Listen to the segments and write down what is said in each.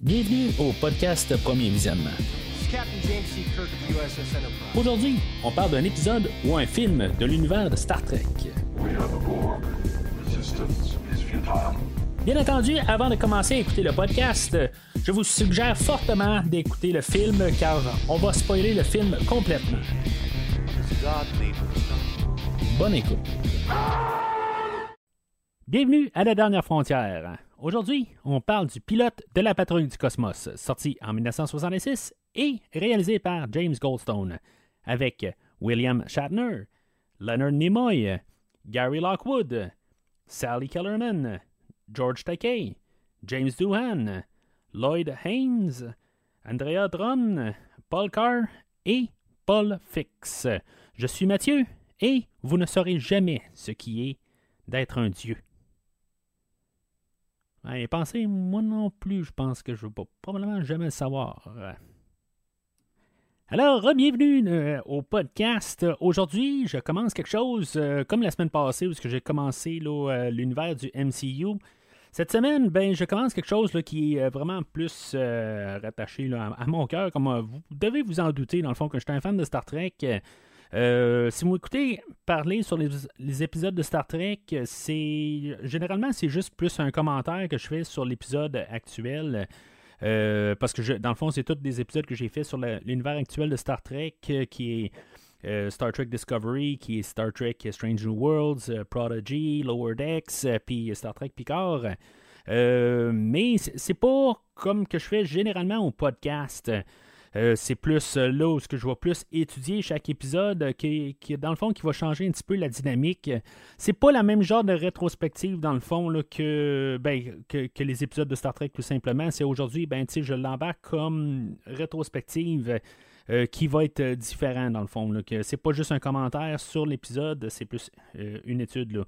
Bienvenue au podcast Premier Visionnement. Aujourd'hui, on parle d'un épisode ou un film de l'univers de Star Trek. Bien entendu, avant de commencer à écouter le podcast, je vous suggère fortement d'écouter le film car on va spoiler le film complètement. Bonne écoute. Bienvenue à la dernière frontière. Aujourd'hui, on parle du pilote de la patrouille du cosmos, sorti en 1966 et réalisé par James Goldstone, avec William Shatner, Leonard Nimoy, Gary Lockwood, Sally Kellerman, George Takei, James Doohan, Lloyd Haynes, Andrea Dron, Paul Carr et Paul Fix. Je suis Mathieu et vous ne saurez jamais ce qui est d'être un dieu. Et pensez, moi non plus, je pense que je ne vais probablement jamais le savoir. Alors, bienvenue euh, au podcast. Aujourd'hui, je commence quelque chose euh, comme la semaine passée où j'ai commencé euh, l'univers du MCU. Cette semaine, ben, je commence quelque chose qui est vraiment plus rattaché à, mon cœur, comme vous devez vous en douter, dans le fond, que je suis un fan de Star Trek. Si vous écoutez parler sur les, épisodes de Star Trek, c'est généralement c'est juste plus un commentaire que je fais sur l'épisode actuel. parce que dans le fond, c'est tous des épisodes que j'ai fait sur l'univers actuel de Star Trek, qui est euh, Star Trek Discovery, qui est Star Trek Strange New Worlds, euh, Prodigy, Lower Decks, euh, puis Star Trek Picard. mais c'est pas comme que je fais généralement au podcast. C'est plus là où je vais plus étudier chaque épisode qui, qui, dans le fond qui va changer un petit peu la dynamique. C'est pas la même genre de rétrospective dans le fond là, que, ben, que, que, les épisodes de Star Trek tout simplement. C'est aujourd'hui, ben, je l'embarque comme rétrospective. Euh, qui va être euh, différent dans le fond. Que c'est pas juste un commentaire sur l'épisode, c'est plus euh, une étude. Là.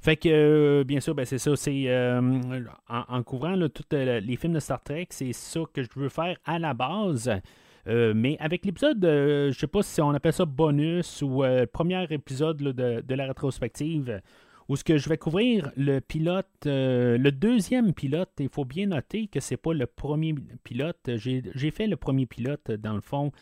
Fait que, bien sûr, ben, c'est ça. C'est en, couvrant tous les films de Star Trek, c'est ça que je veux faire à la base. mais avec l'épisode, je sais pas si on appelle ça bonus ou premier épisode de, de, la rétrospective, où ce que je vais couvrir le pilote, le deuxième pilote. Il faut bien noter que c'est pas le premier pilote. J'ai fait le premier pilote dans le fond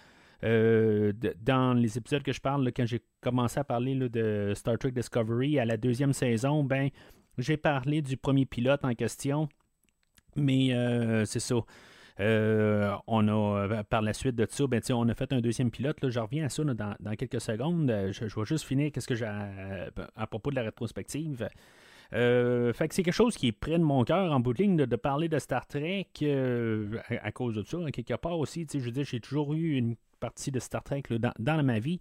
euh, dans les épisodes que je parle, quand j'ai commencé à parler de Star Trek Discovery à la deuxième saison, ben j'ai parlé du premier pilote en question. Mais euh, c'est ça. Euh, on a, par la suite de ça, ben, on a fait un deuxième pilote. Je reviens à ça dans, quelques secondes. Je, vais juste finir qu'est-ce que j'ai à, propos de la rétrospective. Fait que c'est quelque chose qui est près de mon cœur en bout de ligne de, parler de Star Trek à, cause de ça. quelque part aussi, je veux dire, j'ai toujours eu une partie de Star Trek dans, ma vie.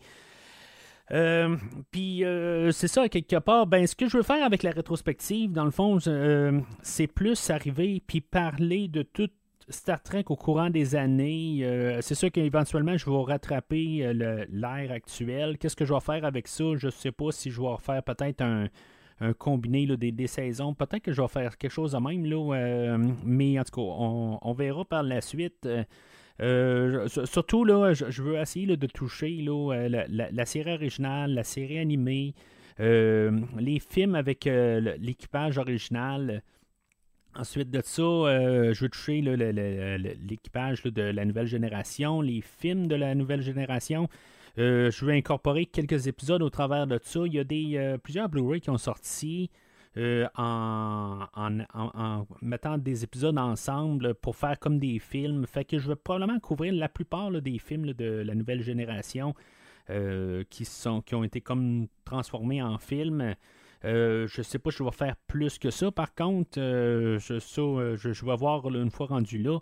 Euh, puis euh, c'est ça, quelque part, ben, ce que je veux faire avec la rétrospective, dans le fond, euh, c'est plus arriver puis parler de tout Star Trek au courant des années. c'est sûr qu'éventuellement, je vais rattraper l'ère actuelle. Qu'est-ce que je vais faire avec ça? Je ne sais pas si je vais faire peut-être un, combiné des, saisons. Peut-être que je vais faire quelque chose de même, là, mais en tout cas, on verra par la suite. Euh, surtout, là, je, veux essayer de toucher euh, la, série originale, la série animée, euh, les films avec l'équipage original. Ensuite de ça, je veux toucher l'équipage de la nouvelle génération, les films de la nouvelle génération. Je veux incorporer quelques épisodes au travers de ça. Il y a des, plusieurs Blu-ray qui ont sorti. Euh, en, mettant des épisodes ensemble pour faire comme des films. Fait que je vais probablement couvrir la plupart des films de la nouvelle génération euh, qui, sont, qui ont été comme transformés en films. Euh, je sais pas si je vais faire plus que ça. Par contre, je, je, vais voir une fois rendu là.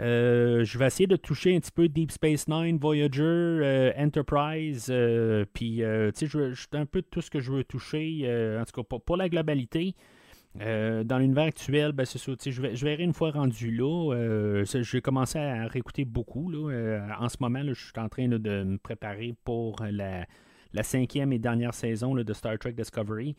Euh, je vais essayer de toucher un petit peu Deep Space Nine, Voyager, euh, Enterprise, euh, puis tu sais, je, un peu tout ce que je veux toucher, en tout cas pour, la globalité. dans l'univers actuel, ben c'est ça, je, je verrai une fois rendu là. je vais commencer à réécouter beaucoup. Là. en ce moment, je suis en train de me préparer pour la, la, cinquième et dernière saison de Star Trek Discovery.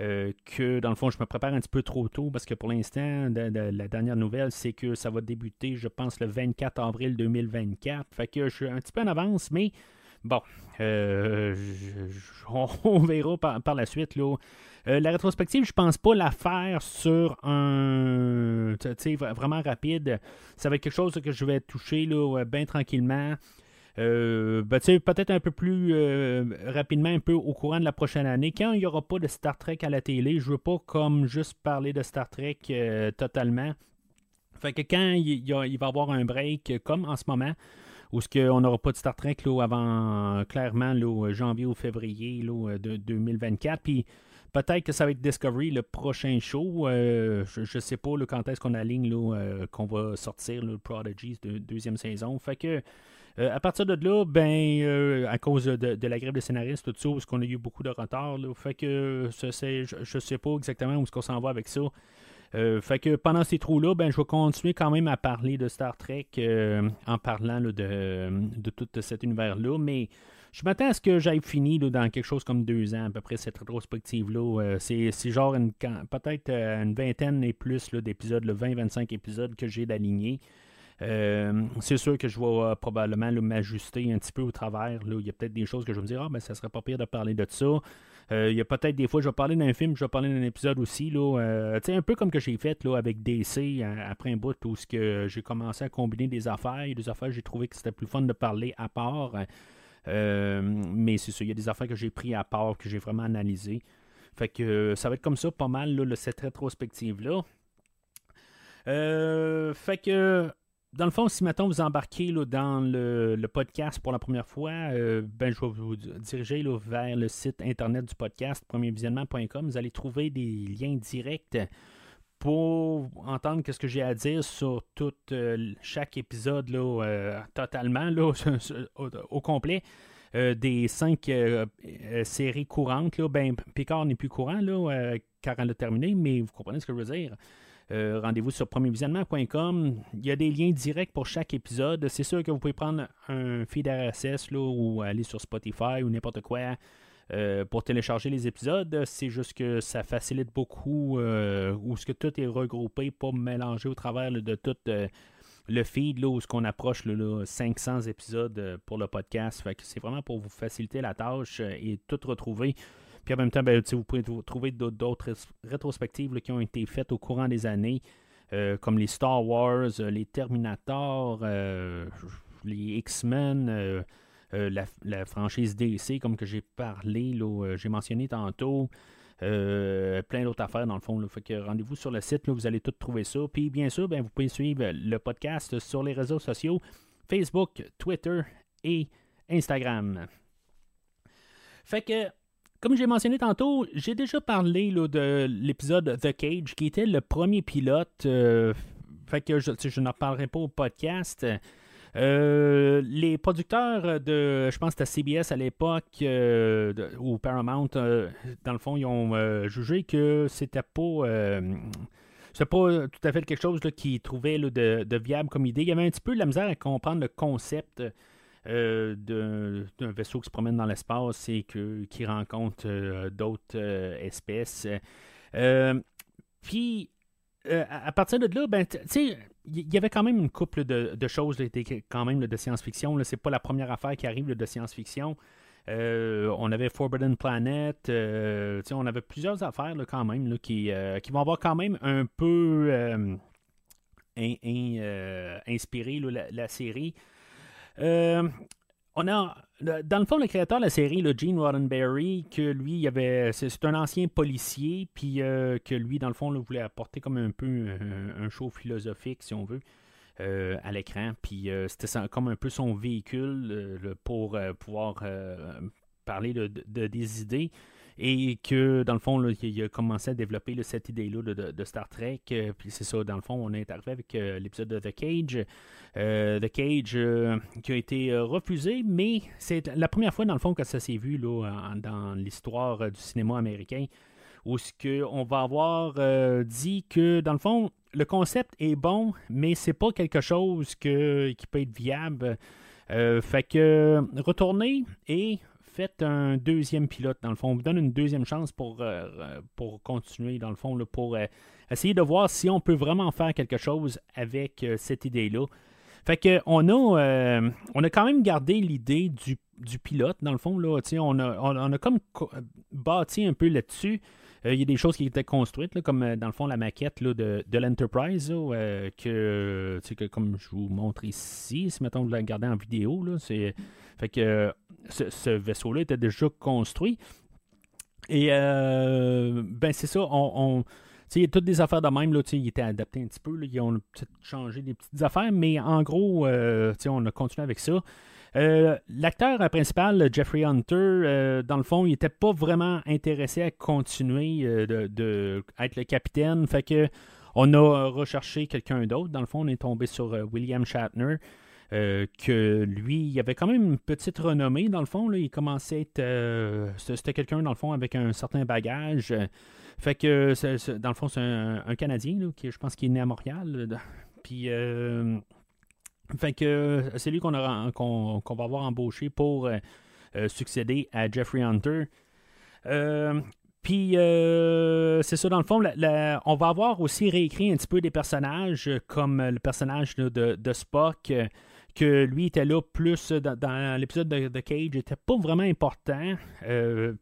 Euh, que dans le fond, je me prépare un petit peu trop tôt parce que pour l'instant, la dernière nouvelle, c'est que ça va débuter, je pense, le 24 avril 2024. Fait que je suis un petit peu en avance, mais bon, euh, on, verra par, la suite. Là. la rétrospective, je pense pas la faire sur un. vraiment rapide. Ça va être quelque chose que je vais toucher là, bien tranquillement. Euh, ben, peut-être un peu plus euh, rapidement, un peu au courant de la prochaine année. Quand il n'y aura pas de Star Trek à la télé, je veux pas comme juste parler de Star Trek euh, totalement. Fait que quand il, va y avoir un break, comme en ce moment, où ce qu'on n'aura pas de Star Trek là, avant clairement là, janvier ou février là, de 2024, puis peut-être que ça va être Discovery le prochain show. je, ne sais pas quand est-ce qu'on aligne qu'on va sortir le Prodigies de deuxième saison. Fait que euh, à partir de là, ben, euh, à cause de, la grève des scénaristes, tout ça, où qu'on a eu beaucoup de retard, fait que je ne sais pas exactement où est-ce qu'on s'en va avec ça. Euh, fait que pendant ces trous-là, ben, je vais continuer quand même à parler de Star Trek en parlant de, tout cet univers-là, mais je m'attends à ce que j'aille fini dans quelque chose comme deux ans, à peu près, cette rétrospective-là. c'est, genre peut-être une vingtaine et plus d'épisodes, 20-25 épisodes que j'ai d'aligner. Euh, c'est sûr que je vais euh, probablement m'ajuster un petit peu au travers. Il y a peut-être des choses que je vais me dire, ah, ben, ça serait pas pire de parler de ça. Euh, il y a peut-être des fois, je vais parler d'un film, je vais parler d'un épisode aussi. Là, un peu comme que j'ai fait là, avec DC après un bout où j'ai commencé à combiner des affaires. Il y a des affaires, j'ai trouvé que c'était plus fun de parler à part. mais c'est ça, il y a des affaires que j'ai pris à part, que j'ai vraiment analysées. Fait que ça va être comme ça pas mal, là, cette rétrospective-là. fait que dans le fond, si maintenant vous embarquez dans le, podcast pour la première fois, euh, ben, je vais vous diriger vers le site internet du podcast, premiervisionnement.com. Vous allez trouver des liens directs pour entendre ce que j'ai à dire sur tout euh, chaque épisode euh, totalement au, complet. des cinq séries courantes. Ben, Picard n'est plus courant car elle a terminé, mais vous comprenez ce que je veux dire. Euh, rendez-vous sur premiervisionnement.com. Il y a des liens directs pour chaque épisode. C'est sûr que vous pouvez prendre un feed RSS là, ou aller sur Spotify ou n'importe quoi euh, pour télécharger les épisodes. C'est juste que ça facilite beaucoup euh, où que tout est regroupé, pas mélangé au travers de tout le feed là, où ce qu'on approche là, 500 épisodes pour le podcast. c'est vraiment pour vous faciliter la tâche et tout retrouver. Puis en même temps, ben, vous pouvez trouver d'autres rétrospectives qui ont été faites au courant des années, euh, comme les Star Wars, euh, les Terminator, euh, les X-Men, la, franchise DC, comme que j'ai parlé, j'ai mentionné tantôt. plein d'autres affaires dans le fond. Fait que rendez-vous sur le site, vous allez tout trouver ça. Puis bien sûr, ben, vous pouvez suivre le podcast sur les réseaux sociaux, Facebook, Twitter et Instagram. Fait que comme j'ai mentionné tantôt, j'ai déjà parlé de l'épisode The Cage, qui était le premier pilote. Euh, fait que je, je n'en parlerai pas au podcast. Euh, les producteurs de, je pense que c'était CBS à l'époque, euh, ou Paramount, dans le fond, ils ont jugé que c'était pas. c'est pas tout à fait quelque chose qu'ils trouvaient de, de, viable comme idée. Il y avait un petit peu de la misère à comprendre le concept euh, d'un vaisseau qui se promène dans l'espace et que, qui rencontre euh, d'autres euh, espèces. puis, à partir de là, ben, il y avait quand même une couple de, choses quand même de science-fiction. C'est pas la première affaire qui arrive de science-fiction. on avait Forbidden Planet, on avait plusieurs affaires quand même qui, vont avoir quand même un peu inspiré la, série. Euh, on a, dans le fond, le créateur de la série, le Gene Roddenberry, que lui, il avait, c'est un ancien policier, puis euh, que lui, dans le fond, voulait apporter comme un peu un, show philosophique, si on veut, euh, à l'écran. Puis c'était comme un peu son véhicule pour pouvoir parler de, des idées et que dans le fond, il a commencé à développer cette idée-là de, Star Trek. Euh, puis c'est ça, dans le fond, on est arrivé avec euh, l'épisode de The Cage. Euh, The Cage qui a été refusé, mais c'est la première fois, dans le fond, que ça s'est vu là, dans l'histoire du cinéma américain, où ce que on va avoir dit que, dans le fond, le concept est bon, mais c'est pas quelque chose que, qui peut être viable. fait que retourner et faites un deuxième pilote, dans le fond. On vous donne une deuxième chance pour, euh, euh, pour continuer, dans le fond, pour euh, essayer de voir si on peut vraiment faire quelque chose avec cette idée-là. Fait que on a, on a quand même gardé l'idée du, pilote, dans le fond. Là, on, a, on, a comme bâti un peu là-dessus. Il y a des choses qui étaient construites, comme dans le fond la maquette de, de l'Enterprise, que, que, comme je vous montre ici, si mettons vous la regardez en vidéo, c'est fait que ce, vaisseau-là était déjà construit. Et ben c'est ça, on il y a toutes des affaires de même. Là, il était adapté un petit peu. ils ont peut-être changé des petites affaires, mais en gros, euh, on a continué avec ça. Euh, l'acteur principal, Jeffrey Hunter, euh, dans le fond, il n'était pas vraiment intéressé à continuer de, être le capitaine. Fait que on a recherché quelqu'un d'autre. Dans le fond, on est tombé sur William Shatner. que lui, il avait quand même une petite renommée, dans le fond. Il commençait à être. C'était quelqu'un, dans le fond, avec un certain bagage. Fait que, dans le fond, c'est un, Canadien, qui, je pense qu'il est né à Montréal. Puis, euh, fait que c'est lui qu'on, va avoir embauché pour euh, euh, succéder à Jeffrey Hunter. puis, c'est ça, dans le fond, on va avoir aussi réécrit un petit peu des personnages, comme le personnage de, Spock que lui était là plus dans, l'épisode de, de, Cage, n'était pas vraiment important.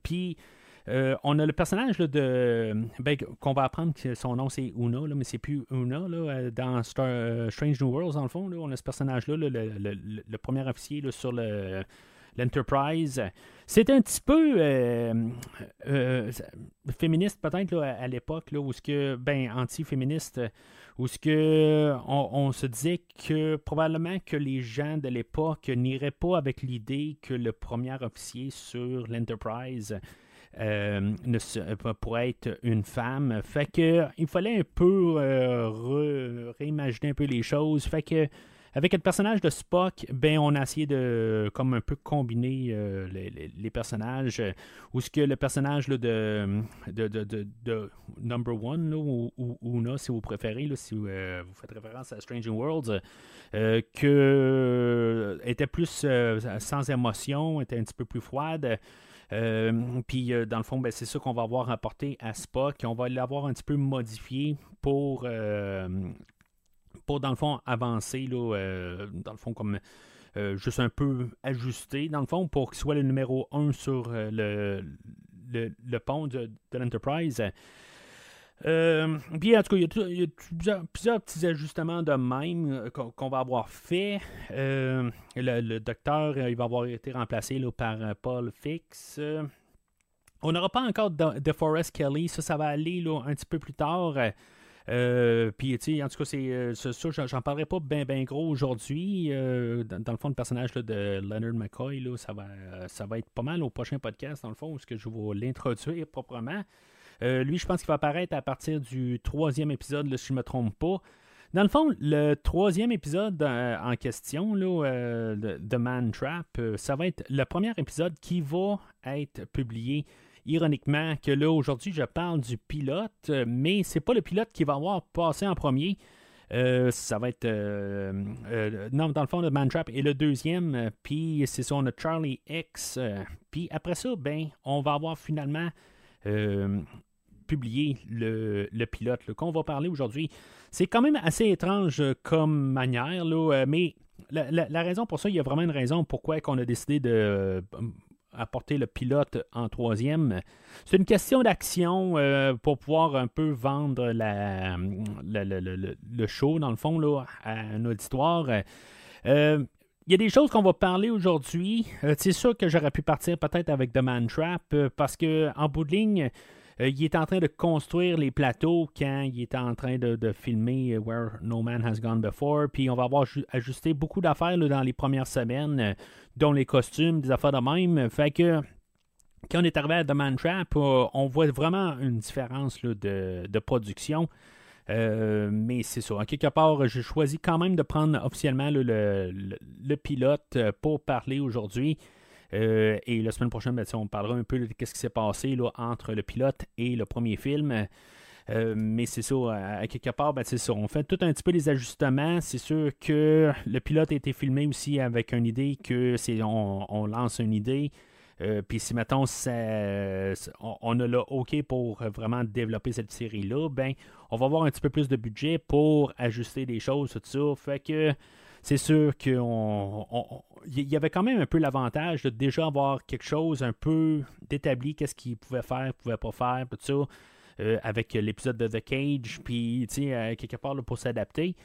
puis euh, on a le personnage de. Ben, qu'on va apprendre que son nom c'est Una, là, mais c'est plus Una. Euh, dans euh, Strange New Worlds, dans le fond, on a ce personnage-là, le, premier officier sur le l'Enterprise. C'est un petit peu féministe peut-être à l'époque, où ce que, ben, anti-féministe, où ce que on, se disait que probablement que les gens de l'époque n'iraient pas avec l'idée que le premier officier sur l'Enterprise euh, euh, pourrait être une femme. Fait que il fallait un peu euh, réimaginer un peu les choses. Fait que avec le personnage de Spock, ben on a essayé de comme un peu combiner les, personnages. Ou ce que le personnage de, Number One, ou, Una, si vous préférez, si vous, faites référence à Strange Worlds, que était plus sans émotion, était un petit peu plus froide. Euh, puis, euh, dans le fond, ben, c'est ça qu'on va avoir apporté à Spock. On va l'avoir un petit peu modifié pour, euh, pour dans le fond, avancer, là, dans le fond, comme juste un peu ajusté, dans le fond, pour qu'il soit le numéro 1 sur le, le, pont de, de l'Enterprise. Euh, puis en tout cas, il y a, plusieurs, petits ajustements de même euh, qu'on va avoir fait. Euh, le, docteur, il va avoir été remplacé par Paul Fix. on n'aura pas encore de, Forest Kelly, ça, ça va aller un petit peu plus tard. puis, en tout cas, c'est ça, j'en parlerai pas bien gros aujourd'hui. Dans, le fond, le personnage de Leonard McCoy, ça, va, ça va être pas mal au prochain podcast, dans le fond, où que je vais l'introduire proprement. Euh, lui, je pense qu'il va apparaître à partir du troisième épisode, si je ne me trompe pas. Dans le fond, le troisième épisode euh, en question euh, de, The Man Trap, ça va être le premier épisode qui va être publié. Ironiquement, que là, aujourd'hui, je parle du pilote, mais c'est pas le pilote qui va avoir passé en premier. ça va être. non, dans le fond, The Man Trap est le deuxième. Puis c'est ça, on a Charlie X. puis après ça, ben, on va avoir finalement publier le, pilote qu'on va parler aujourd'hui. C'est quand même assez étrange comme manière, là, euh, mais la, raison pour ça, il y a vraiment une raison pourquoi on a décidé de euh, apporter le pilote en troisième. C'est une question d'action euh, pour pouvoir un peu vendre la, le show, dans le fond, là, à un auditoire. il y a des choses qu'on va parler aujourd'hui. c'est sûr que j'aurais pu partir peut-être avec The Man Trap parce que en bout de ligne, euh, il est en train de construire les plateaux quand il est en train de, filmer euh, Where No Man Has Gone Before. Puis on va avoir ajusté beaucoup d'affaires dans les premières semaines, euh, dont les costumes, des affaires de même. Fait que quand on est arrivé à The Man Trap, on voit vraiment une différence de, production. mais c'est ça. En quelque part, j'ai choisi quand même de prendre officiellement le, pilote pour parler aujourd'hui. Euh, et la semaine prochaine, ben, on parlera un peu de ce qui s'est passé là, entre le pilote et le premier film. Euh, mais c'est ça, à, quelque part, ben, c'est ça. On fait tout un petit peu les ajustements. C'est sûr que le pilote a été filmé aussi avec une idée que c'est on, lance une idée. Euh, puis si mettons on, a le OK pour vraiment développer cette série-là, ben on va avoir un petit peu plus de budget pour ajuster des choses, tout ça. Fait que c'est sûr qu'il y avait quand même un peu l'avantage de déjà avoir quelque chose un peu d'établi, qu'est-ce qu'il pouvait faire, pouvait pas faire, tout ça. Euh, avec l'épisode de The Cage, puis, tu sais, euh, quelque part pour s'adapter.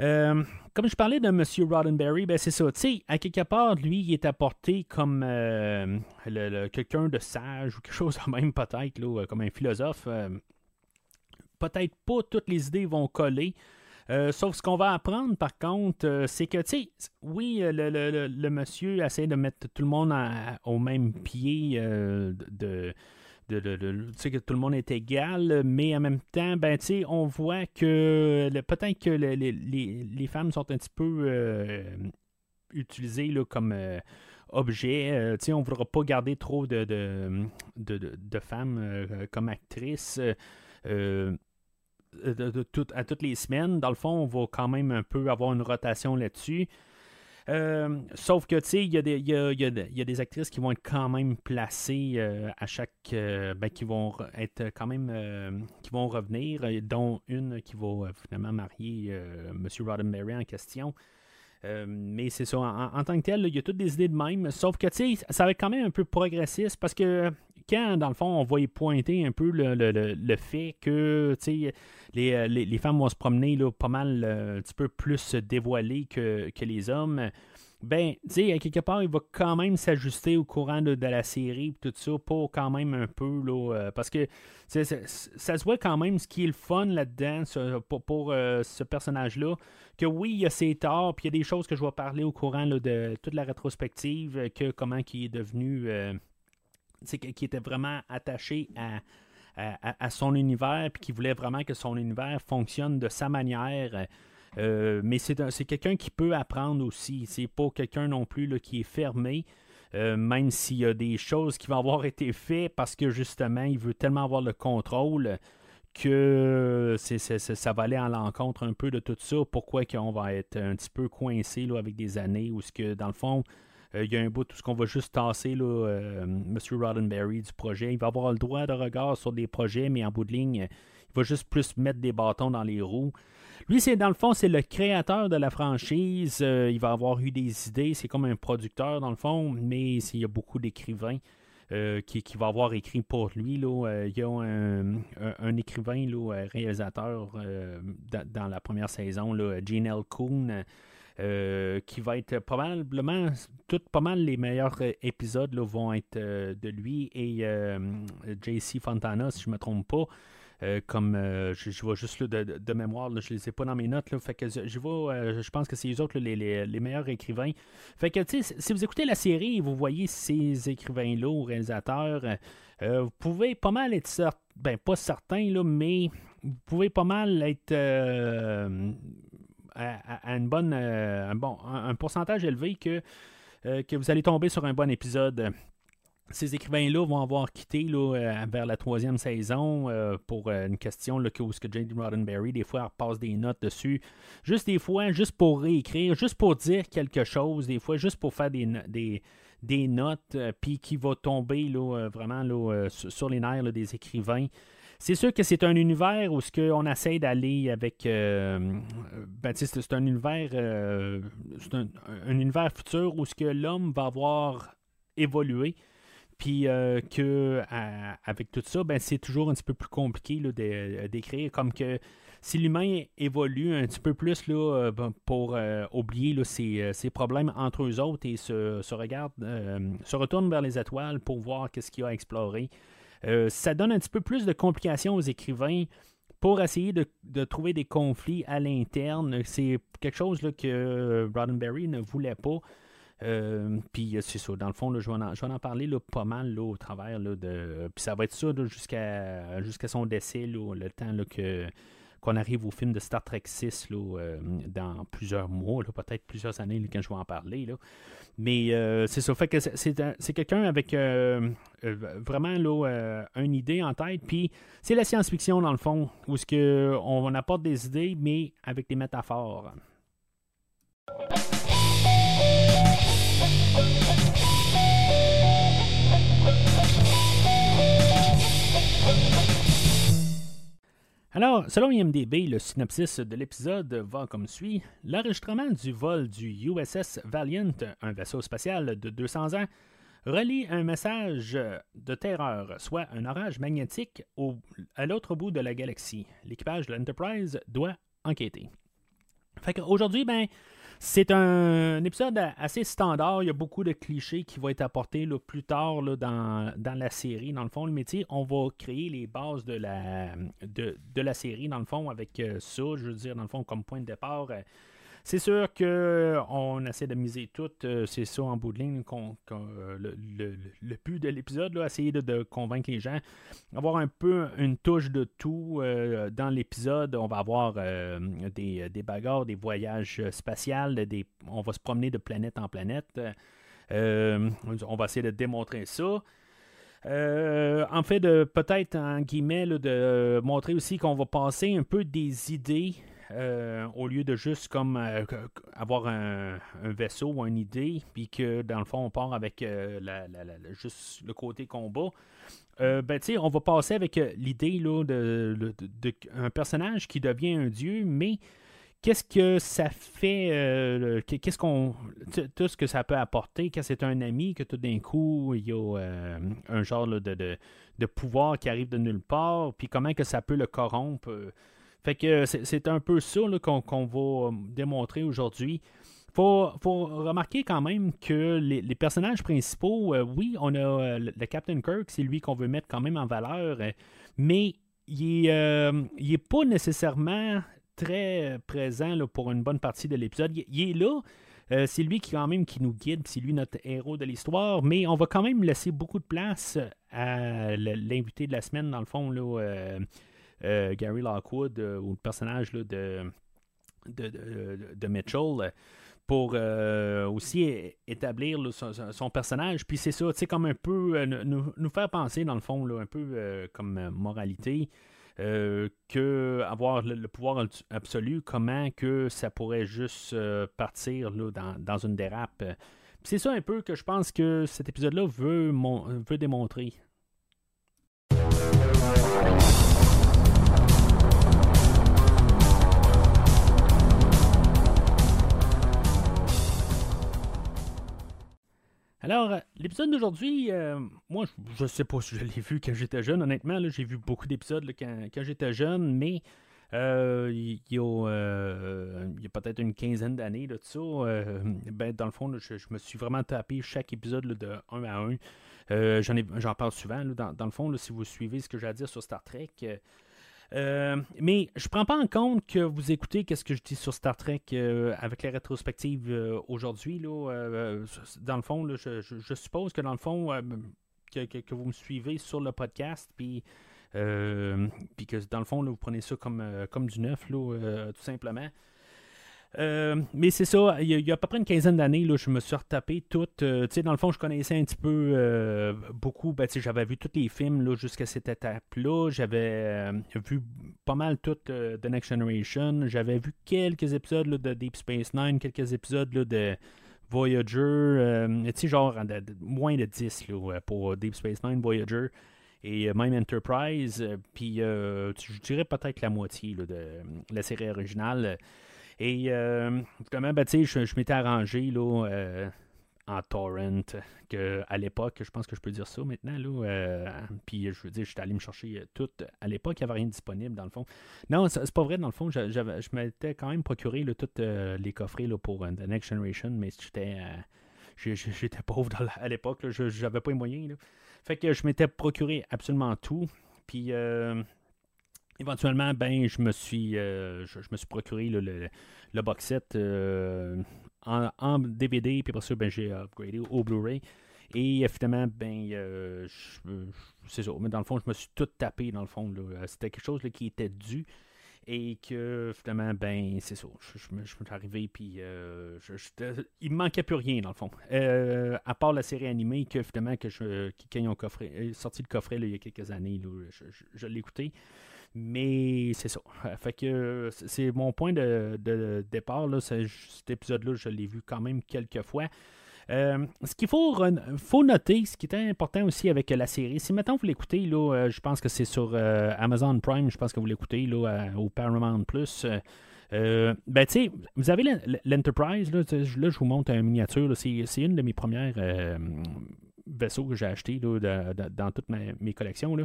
Euh, comme je parlais de M. Roddenberry, ben c'est ça. Sais, à quelque part, lui, il est apporté comme quelqu'un de sage ou quelque chose de même, peut-être, comme un philosophe. peut-être pas toutes les idées vont coller. Sauf ce qu'on va apprendre, par contre, c'est que, tu sais, oui, le, monsieur essaie de mettre tout le monde au même pied de, de, que tout le monde est égal, mais en même temps, ben, on voit que peut-être que les, femmes sont un petit peu euh, utilisées comme euh, objet. Euh, on ne voudra pas garder trop de, de, femmes comme actrices. À toutes les semaines. Dans le fond, on va quand même un peu avoir une rotation là-dessus. Euh, sauf que, tu sais, il y, a des actrices qui vont être quand même placées euh, à chaque. Euh, ben, qui vont être quand même. qui vont revenir, dont une qui va finalement marier M. Roddenberry en question. mais c'est ça, en, tant que tel, il y a toutes des idées de même. Sauf que, tu sais, ça va être quand même un peu progressiste parce que quand, dans le fond, on va y pointer un peu le, fait que, tu sais, les, les, femmes vont se promener là, pas mal un petit peu plus dévoilées que, que les hommes. Ben, tu sais, quelque part, il va quand même s'ajuster au courant de, la série tout ça pour quand même un peu, là, euh, parce que ça, se voit quand même ce qui est le fun là-dedans pour, pour euh, ce personnage-là, que oui, il y a ses torts, puis il y a des choses que je vais parler au courant de toute la rétrospective, euh, que comment il est devenu, qui était vraiment attaché à, à, son univers, puis qui voulait vraiment que son univers fonctionne de sa manière. Euh, mais c'est quelqu'un qui peut apprendre aussi. C'est pas quelqu'un non plus là, qui est fermé. Euh, même s'il y a des choses qui vont avoir été faites parce que justement, il veut tellement avoir le contrôle que ça va aller à l'encontre un peu de tout ça. Pourquoi qu'on va être un petit peu coincé là, avec des années où ce que dans le fond, il y a un bout tout ce qu'on va juste tasser là, M. Roddenberry du projet. Il va avoir le droit de regard sur des projets, mais en bout de ligne, il va juste plus mettre des bâtons dans les roues. Lui, c'est dans le fond, c'est le créateur de la franchise. Euh, il va avoir eu des idées. C'est comme un producteur, dans le fond, mais il y a beaucoup d'écrivains. Euh, qui, qui, va avoir écrit pour lui. Là. Euh, il y a un, écrivain, là, réalisateur dans la première saison, là, Gene L. Kuhn, qui va être probablement, tout, pas mal les meilleurs épisodes vont être de lui et JC Fontana, si je ne me trompe pas. Euh, comme euh, je, vois juste de, mémoire, je je les ai pas dans mes notes. fait que je, vois, euh, je pense que c'est eux autres les, meilleurs écrivains. Fait que si vous écoutez la série et vous voyez ces écrivains-là ou réalisateurs, vous pouvez pas mal être ben pas certain, là, mais vous pouvez pas mal être à, une bonne un, bon, un, pourcentage élevé que, que vous allez tomber sur un bon épisode ces écrivains-là vont avoir quitté là, euh, vers la troisième saison euh, pour euh, une question là, que, que J.D. Roddenberry, des fois, repasse des notes dessus. Juste des fois, juste pour réécrire, juste pour dire quelque chose, des fois, juste pour faire des, des, des notes, puis qui va tomber là, vraiment là, sur les nerfs des écrivains. C'est sûr que c'est un univers où ce qu'on essaie d'aller avec. ben, c'est un univers. c'est un, un, univers futur où ce que l'homme va avoir évolué. Puis euh, que avec tout ça, ben, c'est toujours un petit peu plus compliqué euh, d'écrire. Comme que si l'humain évolue un petit peu plus là, euh, ben, pour oublier là, ses, problèmes entre eux autres et se, regarde, se retourne vers les étoiles pour voir qu'est-ce qu'il y a à explorer, ça donne un petit peu plus de complications aux écrivains pour essayer de, trouver des conflits à l'interne. C'est quelque chose là, que Roddenberry ne voulait pas. Euh, puis c'est ça, dans le fond, je, vais en, parler pas mal au travers de. Puis ça va être ça jusqu'à son décès, le temps que qu'on arrive au film de Star Trek 6 euh, dans plusieurs mois, peut-être plusieurs années quand je vais en parler. Là. Mais euh, c'est ça, fait que c'est quelqu'un avec vraiment là, une idée en tête. Puis c'est la science-fiction dans le fond, où que on apporte des idées, mais avec des métaphores. Alors, selon IMDB, le synopsis de l'épisode va comme suit. L'enregistrement du vol du USS Valiant, un vaisseau spatial de 200 ans, relie un message de terreur, soit un orage magnétique, à l'autre bout de la galaxie. L'équipage de l'Enterprise doit enquêter. Fait qu'aujourd'hui, ben, c'est un, épisode assez standard. Il y a beaucoup de clichés qui vont être apportés plus tard dans, la série. Dans le fond, le métier, on va créer les bases de la, série, dans le fond, avec euh, ça, je veux dire, dans le fond, comme point de départ. C'est sûr qu'on essaie de miser tout. Euh, c'est ça en bout de ligne euh, le, but de l'épisode, essayer de, convaincre les gens. Avoir un peu une touche de tout euh, dans l'épisode. On va avoir des, bagarres, des voyages spatials, on va se promener de planète en planète. on va essayer de démontrer ça. en fait, peut-être en guillemets, de montrer aussi qu'on va passer un peu des idées euh, au lieu de juste comme euh, avoir un, vaisseau ou une idée, puis que dans le fond on part avec euh, juste le côté combat. ben, on va passer avec l'idée de, un personnage qui devient un dieu, mais qu'est-ce que ça fait, qu'est-ce qu'on, tout ce que ça peut apporter quand c'est un ami, que tout d'un coup il y a un genre de, de, pouvoir qui arrive de nulle part, puis comment que ça peut le corrompre. Fait que c'est un peu ça qu'on va euh, démontrer aujourd'hui. Faut, faut remarquer quand même que les, personnages principaux, euh, oui, on a euh, le, Captain Kirk, c'est lui qu'on veut mettre quand même en valeur, mais il n'est pas nécessairement très présent pour une bonne partie de l'épisode. Il, est là. c'est lui qui quand même qui nous guide, c'est lui notre héros de l'histoire, mais on va quand même laisser beaucoup de place à l'invité de la semaine, dans le fond, là, euh, Gary Lockwood euh, ou le personnage de, de, Mitchell pour euh, aussi établir son, personnage. Puis c'est ça, tu sais, comme un peu nous, faire penser, dans le fond, un peu comme moralité, que avoir le, pouvoir absolu, comment que ça pourrait juste partir dans, dans, une dérape. C'est ça un peu que je pense que cet épisode-là veut démontrer. Alors, euh, l'épisode d'aujourd'hui, euh, moi, je ne sais pas si je l'ai vu quand j'étais jeune. Honnêtement, j'ai vu beaucoup d'épisodes quand, j'étais jeune, mais euh, il y a, peut-être une quinzaine d'années de ça. ben, dans le fond, je, me suis vraiment tapé chaque épisode de un à un. j'en, parle souvent. dans, dans, le fond, si vous suivez ce que j'ai à dire sur Star Trek, euh, mais je prends pas en compte que vous écoutez qu'est-ce que je dis sur Star Trek euh, avec la rétrospective euh, aujourd'hui. Là, dans le fond, je, suppose que dans le fond, que, vous me suivez sur le podcast, puis que dans le fond, vous prenez ça comme, comme du neuf, là, tout simplement. Euh, mais c'est ça, il y, a, à peu près une quinzaine d'années, je me suis retapé tout. Euh, dans le fond, je connaissais un petit peu euh, beaucoup. Ben, j'avais vu tous les films jusqu'à cette étape-là. J'avais vu pas mal tout The Next Generation. J'avais vu quelques épisodes de Deep Space Nine, quelques épisodes de Voyager. tu genre moins de 10 pour Deep Space Nine, Voyager et même Enterprise. Puis je dirais peut-être la moitié de la série originale. Et euh, ben, je, je m'étais arrangé là, euh, en torrent, que à l'époque, je pense que je peux dire ça maintenant, là, euh, puis je veux dire, j'étais allé me chercher tout. À l'époque, il n'y avait rien disponible, dans le fond. Non, c'est pas vrai, dans le fond, je m'étais quand même procuré tous les coffrets là, pour The Next Generation, mais j'étais j'étais pauvre à l'époque, je n'avais pas les moyens. Là. Fait que je m'étais procuré absolument tout. Puis éventuellement, ben, je me suis, euh, je, me suis procuré le, le, box set euh, en, DVD, puis après ça, ben, j'ai upgradé au Blu-ray. Et finalement, ben, euh, c'est ça. Mais dans le fond, je me suis tout tapé, dans le fond. C'était quelque chose qui était dû. Et que finalement, ben, c'est ça. Je, suis arrivé, puis il me manquait plus rien, dans le fond. à part la série animée, que finalement, que je, qui, quand ils sorti le coffret il y a quelques années, je, je l'ai écouté. Mais c'est ça. Fait que c'est mon point de, départ. Là, cet épisode-là, je l'ai vu quand même quelques fois. ce qu'il faut, faut noter, ce qui est important aussi avec la série, si maintenant vous l'écoutez, là, je pense que c'est sur Amazon Prime, je pense que vous l'écoutez là, au Paramount Plus. ben, tu sais, vous avez l'Enterprise, là, là, je vous montre une miniature, c'est une de mes premières vaisseaux que j'ai acheté dans toutes mes, collections. Là.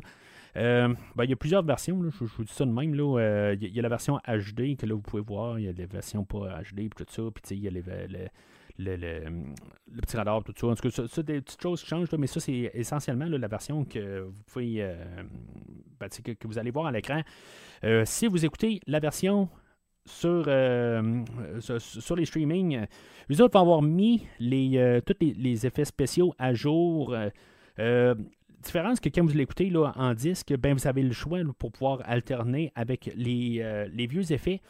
Euh, ben, il y a plusieurs versions, je, vous dis ça de même. Euh, il y, a la version HD que là vous pouvez voir, il y a des versions pas HD et tout ça, puis il y a le, petit radar, tout ça. En tout cas, ça, des petites choses qui changent, mais ça, c'est essentiellement la version que vous pouvez euh, ben, que, vous allez voir à l'écran. si vous écoutez la version sur, sur, les streamings, vous autres vont avoir mis les, tous les, effets spéciaux à jour différence que quand vous l'écoutez en disque, ben, vous avez le choix pour pouvoir alterner avec les, euh, vieux effets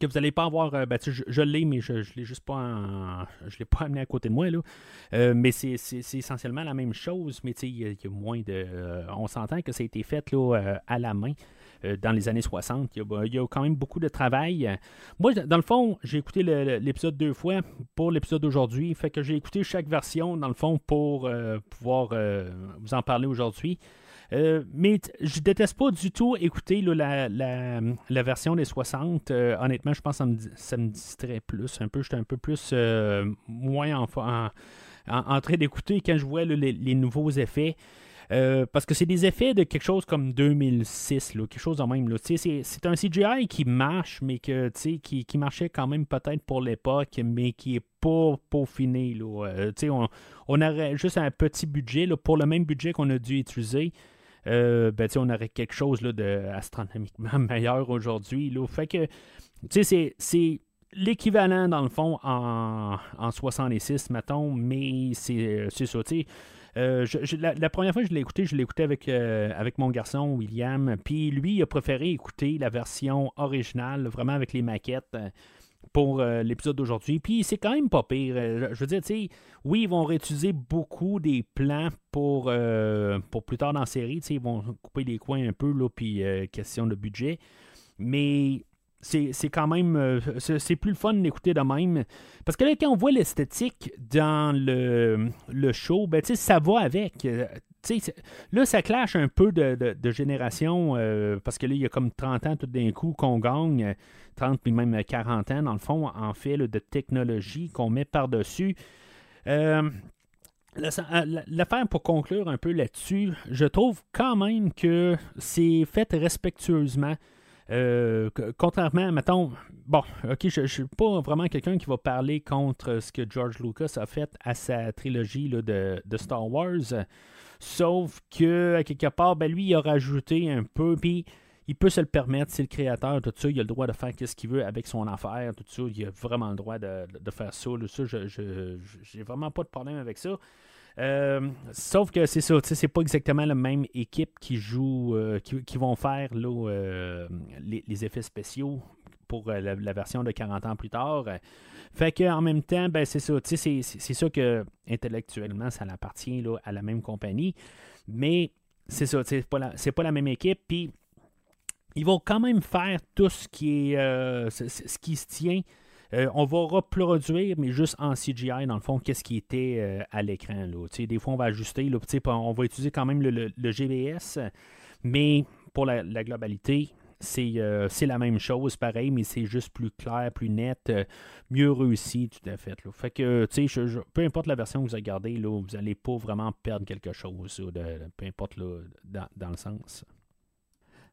que vous n'allez pas avoir. Euh, ben, je, l'ai, mais je ne l'ai juste pas je l'ai pas amené à côté de moi. Là. Euh, mais c'est, essentiellement la même chose, mais il y, a moins de. on s'entend que ça a été fait là, à la main. Euh, dans les années 60. Il y, a, quand même beaucoup de travail. Moi, dans le fond, j'ai écouté l'épisode deux fois pour l'épisode d'aujourd'hui. Fait que j'ai écouté chaque version, dans le fond, pour euh, pouvoir euh, vous en parler aujourd'hui. mais je déteste pas du tout écouter la, version des 60. honnêtement, je pense que ça me, distrait plus. Un peu, j'étais un peu plus moins en, en, train d'écouter quand je vois les, nouveaux effets. Euh, parce que c'est des effets de quelque chose comme 2006, quelque chose de même. C'est un CGI qui marche, mais que, qui, qui marchait quand même peut-être pour l'époque, mais qui est pas peaufiné. Là. Euh, on, on aurait juste un petit budget, pour le même budget qu'on a dû utiliser. Euh, ben, on aurait quelque chose là, de astronomiquement meilleur aujourd'hui. Fait que, c'est l'équivalent, dans le fond, en, en 66, mettons, mais c'est ça, tu euh, la, première fois que je l'ai écouté, je l'ai écouté avec, euh, avec mon garçon William. Puis lui, il a préféré écouter la version originale, vraiment avec les maquettes euh, pour l'épisode d'aujourd'hui. Puis c'est quand même pas pire. je veux dire, tu sais, oui, ils vont réutiliser beaucoup des plans pour, pour plus tard dans la série. Ils vont couper des coins un peu, là, puis question de budget. Mais c'est quand même. Euh, c'est plus le fun d'écouter de même. Parce que là, quand on voit l'esthétique dans le, le show, ben, ça va avec. Euh, là, ça clash un peu de, génération, euh, parce que là, il y a comme 30 ans tout d'un coup qu'on gagne, 30 puis même 40 ans, dans le fond, en fait, de technologie qu'on met par-dessus. L'affaire pour conclure un peu là-dessus, je trouve quand même que c'est fait respectueusement. Euh, contrairement, mettons, bon, ok, je ne suis pas vraiment quelqu'un qui va parler contre ce que George Lucas a fait à sa trilogie de, Star Wars. Sauf que, quelque part, ben, lui, il a rajouté un peu, puis il peut se le permettre, c'est le créateur, tout ça, il a le droit de faire ce qu'il veut avec son affaire, tout ça, il a vraiment le droit de, faire ça. ça, je n'ai vraiment pas de problème avec ça. Euh, sauf que c'est ça, c'est pas exactement la même équipe qui joue, euh, qui, vont faire euh, les, effets spéciaux pour la, version de 40 ans plus tard. Fait qu'en même temps, ben, c'est ça, c'est, ça que intellectuellement, ça appartient à la même compagnie. Mais c'est ça, c'est pas, la, même équipe. Puis ils vont quand même faire tout ce qui est ce qui se tient euh, on va reproduire, mais juste en CGI, dans le fond, qu'est-ce qui était euh, à l'écran. Des fois, on va ajuster. Là, on va utiliser quand même le, GBS, mais pour la, globalité, euh, c'est la même chose, pareil, mais c'est juste plus clair, plus net, mieux réussi, tout à fait. Fait que, tu sais, peu importe la version que vous regardez, là, vous n'allez pas vraiment perdre quelque chose, peu importe dans, dans, le sens.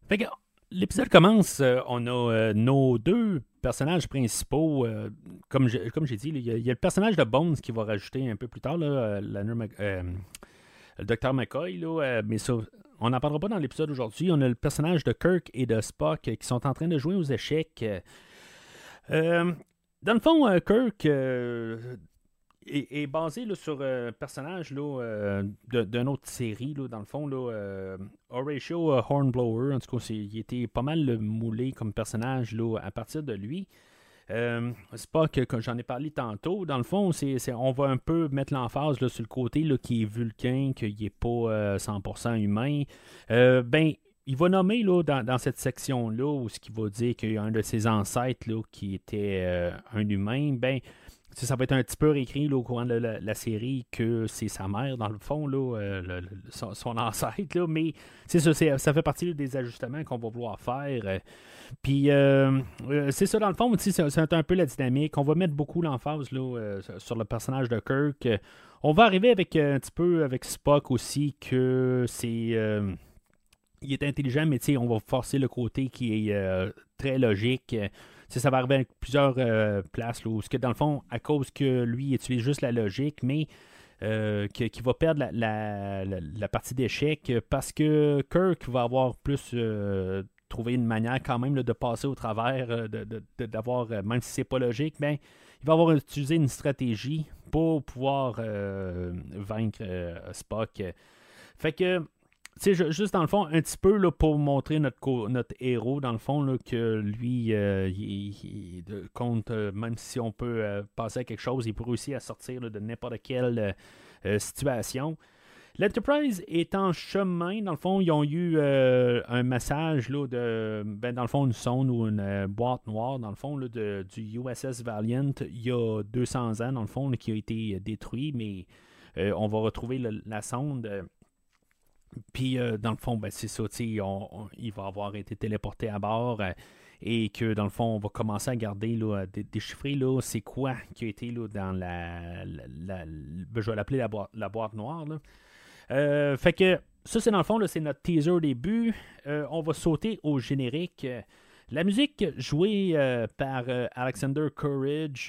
Fait que, l'épisode commence, on a nos deux personnages principaux, euh, comme j'ai dit, il y, a le personnage de Bones qui va rajouter un peu plus tard, là, euh, euh, le docteur McCoy, mais ça, on n'en parlera pas dans l'épisode d'aujourd'hui. On a le personnage de Kirk et de Spock qui sont en train de jouer aux échecs. dans le fond, Kirk est, basé sur un personnage là, d'une autre série, dans le fond, là, Horatio Hornblower. En tout cas, il était pas mal moulé comme personnage là, à partir de lui. Euh, c'est pas que, j'en ai parlé tantôt. Dans le fond, on va un peu mettre l'emphase sur le côté là, qui est vulcain, qu'il n'est pas 100% euh, humain. Euh, ben, il va nommer là, dans, cette section-là, où ce qui va dire qu'il y a un de ses ancêtres là, qui était un humain, ben, ça va être un petit peu réécrit au courant de la, série que c'est sa mère, dans le fond, là, euh, son, ancêtre. Là, mais c'est ça, ça fait partie des ajustements qu'on va vouloir faire. Euh. puis euh, c'est ça, dans le fond, c'est un peu la dynamique. On va mettre beaucoup l'emphase sur le personnage de Kirk. On va arriver avec un petit peu avec Spock aussi, que c'est. il est intelligent, mais on va forcer le côté qui est très logique ça va arriver avec plusieurs euh, places, là, où, que dans le fond, à cause que lui il utilise juste la logique, mais euh, qui, va perdre la, partie d'échec parce que Kirk va avoir plus euh, trouvé une manière quand même de passer au travers, d'avoir, même si c'est pas logique, mais il va avoir utilisé une stratégie pour pouvoir vaincre Spock. Fait que juste dans le fond, un petit peu là, pour montrer notre, notre héros, dans le fond, là, que lui, euh, il, compte, euh, même si on peut euh, passer à quelque chose, il peut réussir à sortir de n'importe quelle situation. L'Enterprise est en chemin. Dans le fond, ils ont eu un massage là, de, ben, dans le fond, une sonde ou une boîte noire, dans le fond, là, de, du USS Valiant, il y a 200 ans, dans le fond, qui a été détruit, mais on va retrouver la sonde puis, euh, dans le fond, ben, c'est ça, il va avoir été téléporté à bord euh, et que, dans le fond, on va commencer à garder, là, déchiffrer, là, c'est quoi qui a été là, dans la, ben, je vais l'appeler la, boîte, noire. Euh, fait que, ça, c'est dans le fond, c'est notre teaser début. on va sauter au générique. La musique jouée par Alexander Courage,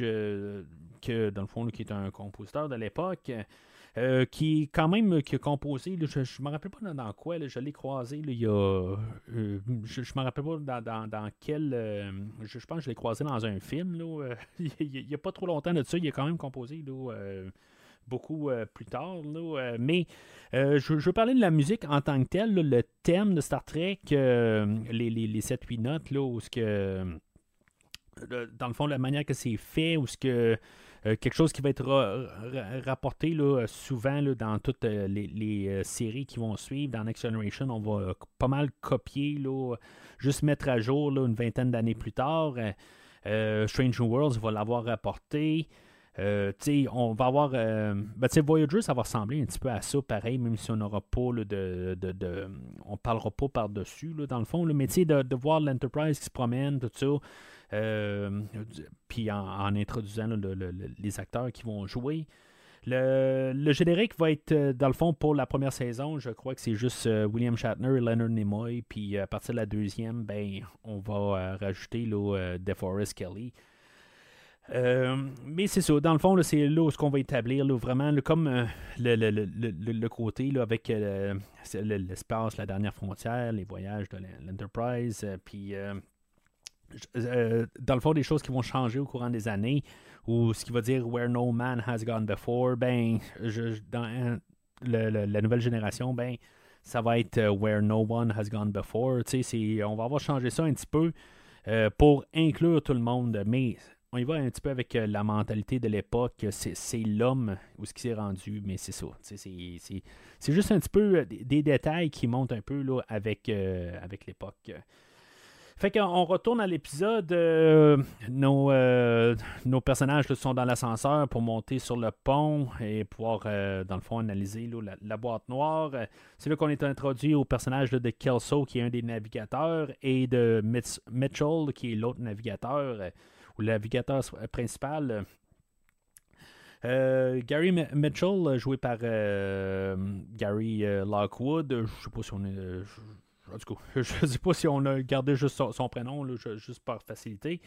que, dans le fond, qui est un compositeur de l'époque. Euh, qui quand même qui a composé, je ne me rappelle pas dans, quoi, je l'ai croisé il y a. Euh, je ne me rappelle pas dans, quel. Euh, je, pense que je l'ai croisé dans un film. Là, il n'y a pas trop longtemps de ça, il a quand même composé beaucoup plus tard. mais je, veux parler de la musique en tant que telle, le thème de Star Trek, les, les, 7-8 notes, là, où ce que. dans le fond, la manière que c'est fait, où ce que euh, quelque chose qui va être rapporté là, souvent là, dans toutes euh, les, euh, séries qui vont suivre. Dans Next Generation, on va pas mal copier, là, juste mettre à jour là, une vingtaine d'années plus tard. Strange New Worlds va l'avoir rapporté. on va avoir. Ben, Voyager, ça va ressembler un petit peu à ça, pareil, même si on n'aura pas de, de, On parlera pas par-dessus, dans le fond. mais de, de voir l'Enterprise qui se promène, tout ça. Euh, puis en, introduisant les acteurs qui vont jouer. Le, générique va être, euh, dans le fond, pour la première saison, je crois que c'est juste euh, William Shatner et Leonard Nimoy. Puis à partir de la deuxième, ben, on va rajouter là, DeForest Kelly. mais c'est ça, dans le fond, c'est là où ce qu'on va établir, vraiment comme le, côté avec l'espace, la dernière frontière, les voyages de l'Enterprise, puis euh, dans le fond, des choses qui vont changer au courant des années, ou ce qui va dire Where no man has gone before, ben, dans la nouvelle génération, ben, ça va être euh, Where no one has gone before. On va avoir changé ça un petit peu euh, pour inclure tout le monde, mais on y va un petit peu avec la mentalité de l'époque. C'est l'homme où ce qui s'est rendu, mais c'est ça. C'est juste un petit peu des, détails qui montent un peu là, avec l'époque. Fait qu'on retourne à l'épisode. Euh, nos, euh, nos, personnages sont dans l'ascenseur pour monter sur le pont et pouvoir, euh, dans le fond, analyser la, boîte noire. C'est là qu'on est introduit au personnage de Kelso, qui est un des navigateurs, et de Mitchell, qui est l'autre navigateur, ou le navigateur principal. Gary Mitchell, joué par Gary Lockwood, je sais pas si on est en tout je ne sais pas si on a gardé juste son, prénom, juste par facilité.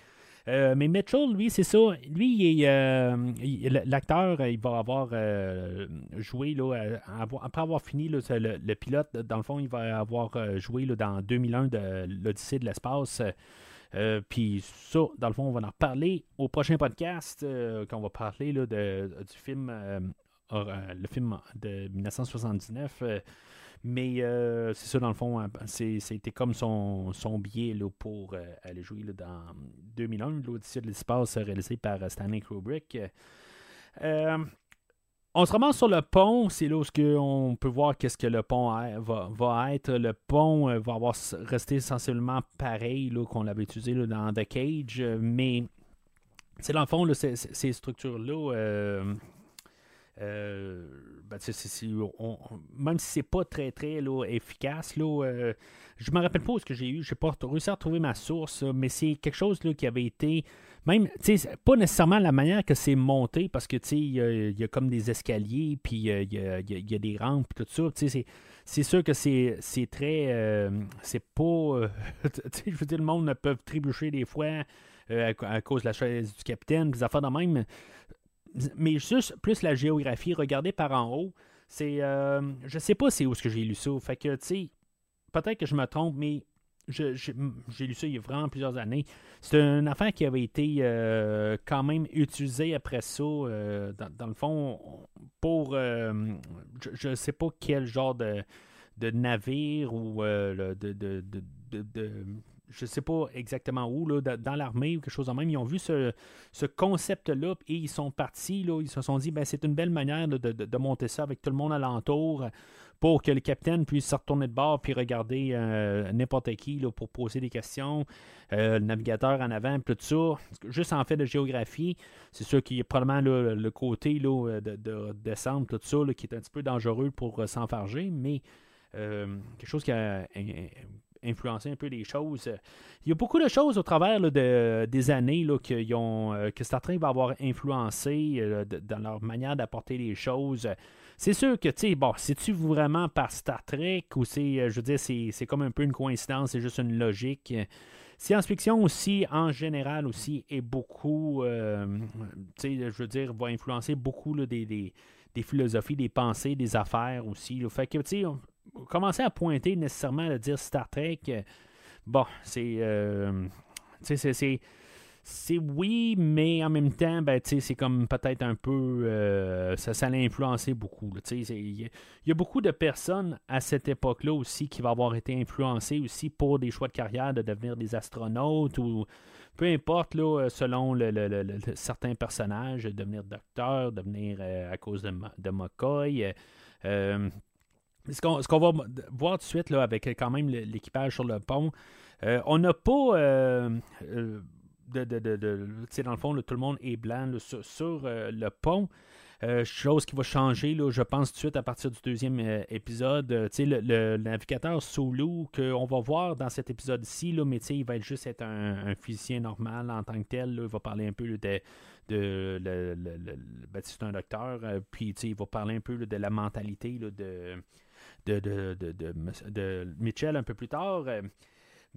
Euh, mais Mitchell, lui, c'est ça. Lui, euh, l'acteur, il va avoir euh, joué, là, après avoir fini le, pilote, dans le fond, il va avoir joué dans 2001 de l'Odyssée de l'espace. Puis ça, dans le fond, on va en reparler au prochain podcast, quand on va parler là, de, du film, le film de 1979. Mais euh, c'est ça, dans le fond, hein, c'était comme son, son là, pour euh, aller jouer dans 2001, l'Odyssée de l'espace réalisé par euh, Stanley Kubrick. on se ramasse sur le pont, c'est là où on peut voir qu'est-ce que le pont va, être. Le pont va avoir resté pareil qu'on l'avait utilisé dans The Cage, mais c'est dans le fond, ces, structures-là, euh, ben, même si c'est pas très très efficace, là, euh, je me rappelle pas ce que j'ai eu, j'ai pas réussi à retrouver ma source, mais c'est quelque chose là, qui avait été, même, pas nécessairement la manière que c'est monté, parce que il y, a comme des escaliers, puis il y, a, des rampes, tout ça, c'est sûr que c'est très, euh, c'est pas, je veux dire, le monde peut trébucher des fois. à, cause de la chaise du capitaine, des affaires de même mais juste plus la géographie, regardez par en haut, c'est. Euh, je sais pas c'est où ce que j'ai lu ça. Fait que, tu sais, peut-être que je me trompe, mais j'ai lu ça il y a vraiment plusieurs années. C'est une affaire qui avait été euh, quand même utilisée après ça, euh, dans, le fond, pour. je ne sais pas quel genre de, navire ou de je ne sais pas exactement où, là, dans l'armée ou quelque chose de même, ils ont vu ce, concept-là et ils sont partis, là, ils se sont dit, ben, c'est une belle manière de, monter ça avec tout le monde alentour pour que le capitaine puisse se retourner de bord puis regarder euh, n'importe qui là, pour poser des questions, euh, le navigateur en avant, tout ça. Juste en fait de géographie, c'est sûr qu'il y a probablement le côté là, de, de, descendre, tout ça, qui est un petit peu dangereux pour euh, s'enfarger, mais quelque chose qui a influencer un peu les choses. Il y a beaucoup de choses au travers de, des années là, ont, euh, que Star Trek va avoir influencé euh, dans leur manière d'apporter les choses. C'est sûr que, tu sais, bon, c'est-tu vraiment par Star Trek ou c'est, euh, je veux dire, c'est comme un peu une coïncidence, c'est juste une logique? Science-fiction aussi, en général aussi, est beaucoup, tu sais, je veux dire, va influencer beaucoup des, des, philosophies, des pensées, des affaires aussi. Fait que, tu sais, commencer à pointer nécessairement à dire Star Trek, euh, bon, c'est. Euh, c'est c'est oui, mais en même temps, ben, c'est comme peut-être un peu. Euh, ça, ça l'a influencé beaucoup. Il y, a beaucoup de personnes à cette époque-là aussi qui vont avoir été influencées aussi pour des choix de carrière de devenir des astronautes ou peu importe, là, selon le, certains personnages, devenir docteur, devenir à cause de, de McCoy ce qu'on va voir tout de suite là, avec quand même l'équipage sur le pont, euh, on n'a pas euh, euh, de, de, dans le fond, tout le monde est blanc sur, le pont. chose qui va changer, je pense, tout de suite à partir du deuxième épisode. Le, le, navigateur Solo qu'on va voir dans cet épisode-ci, mais il va être juste être un, physicien normal en tant que tel. il va parler un peu de, de ben, c'est un docteur, puis il va parler un peu de la mentalité de de, de, de, Mitchell un peu plus tard. Euh,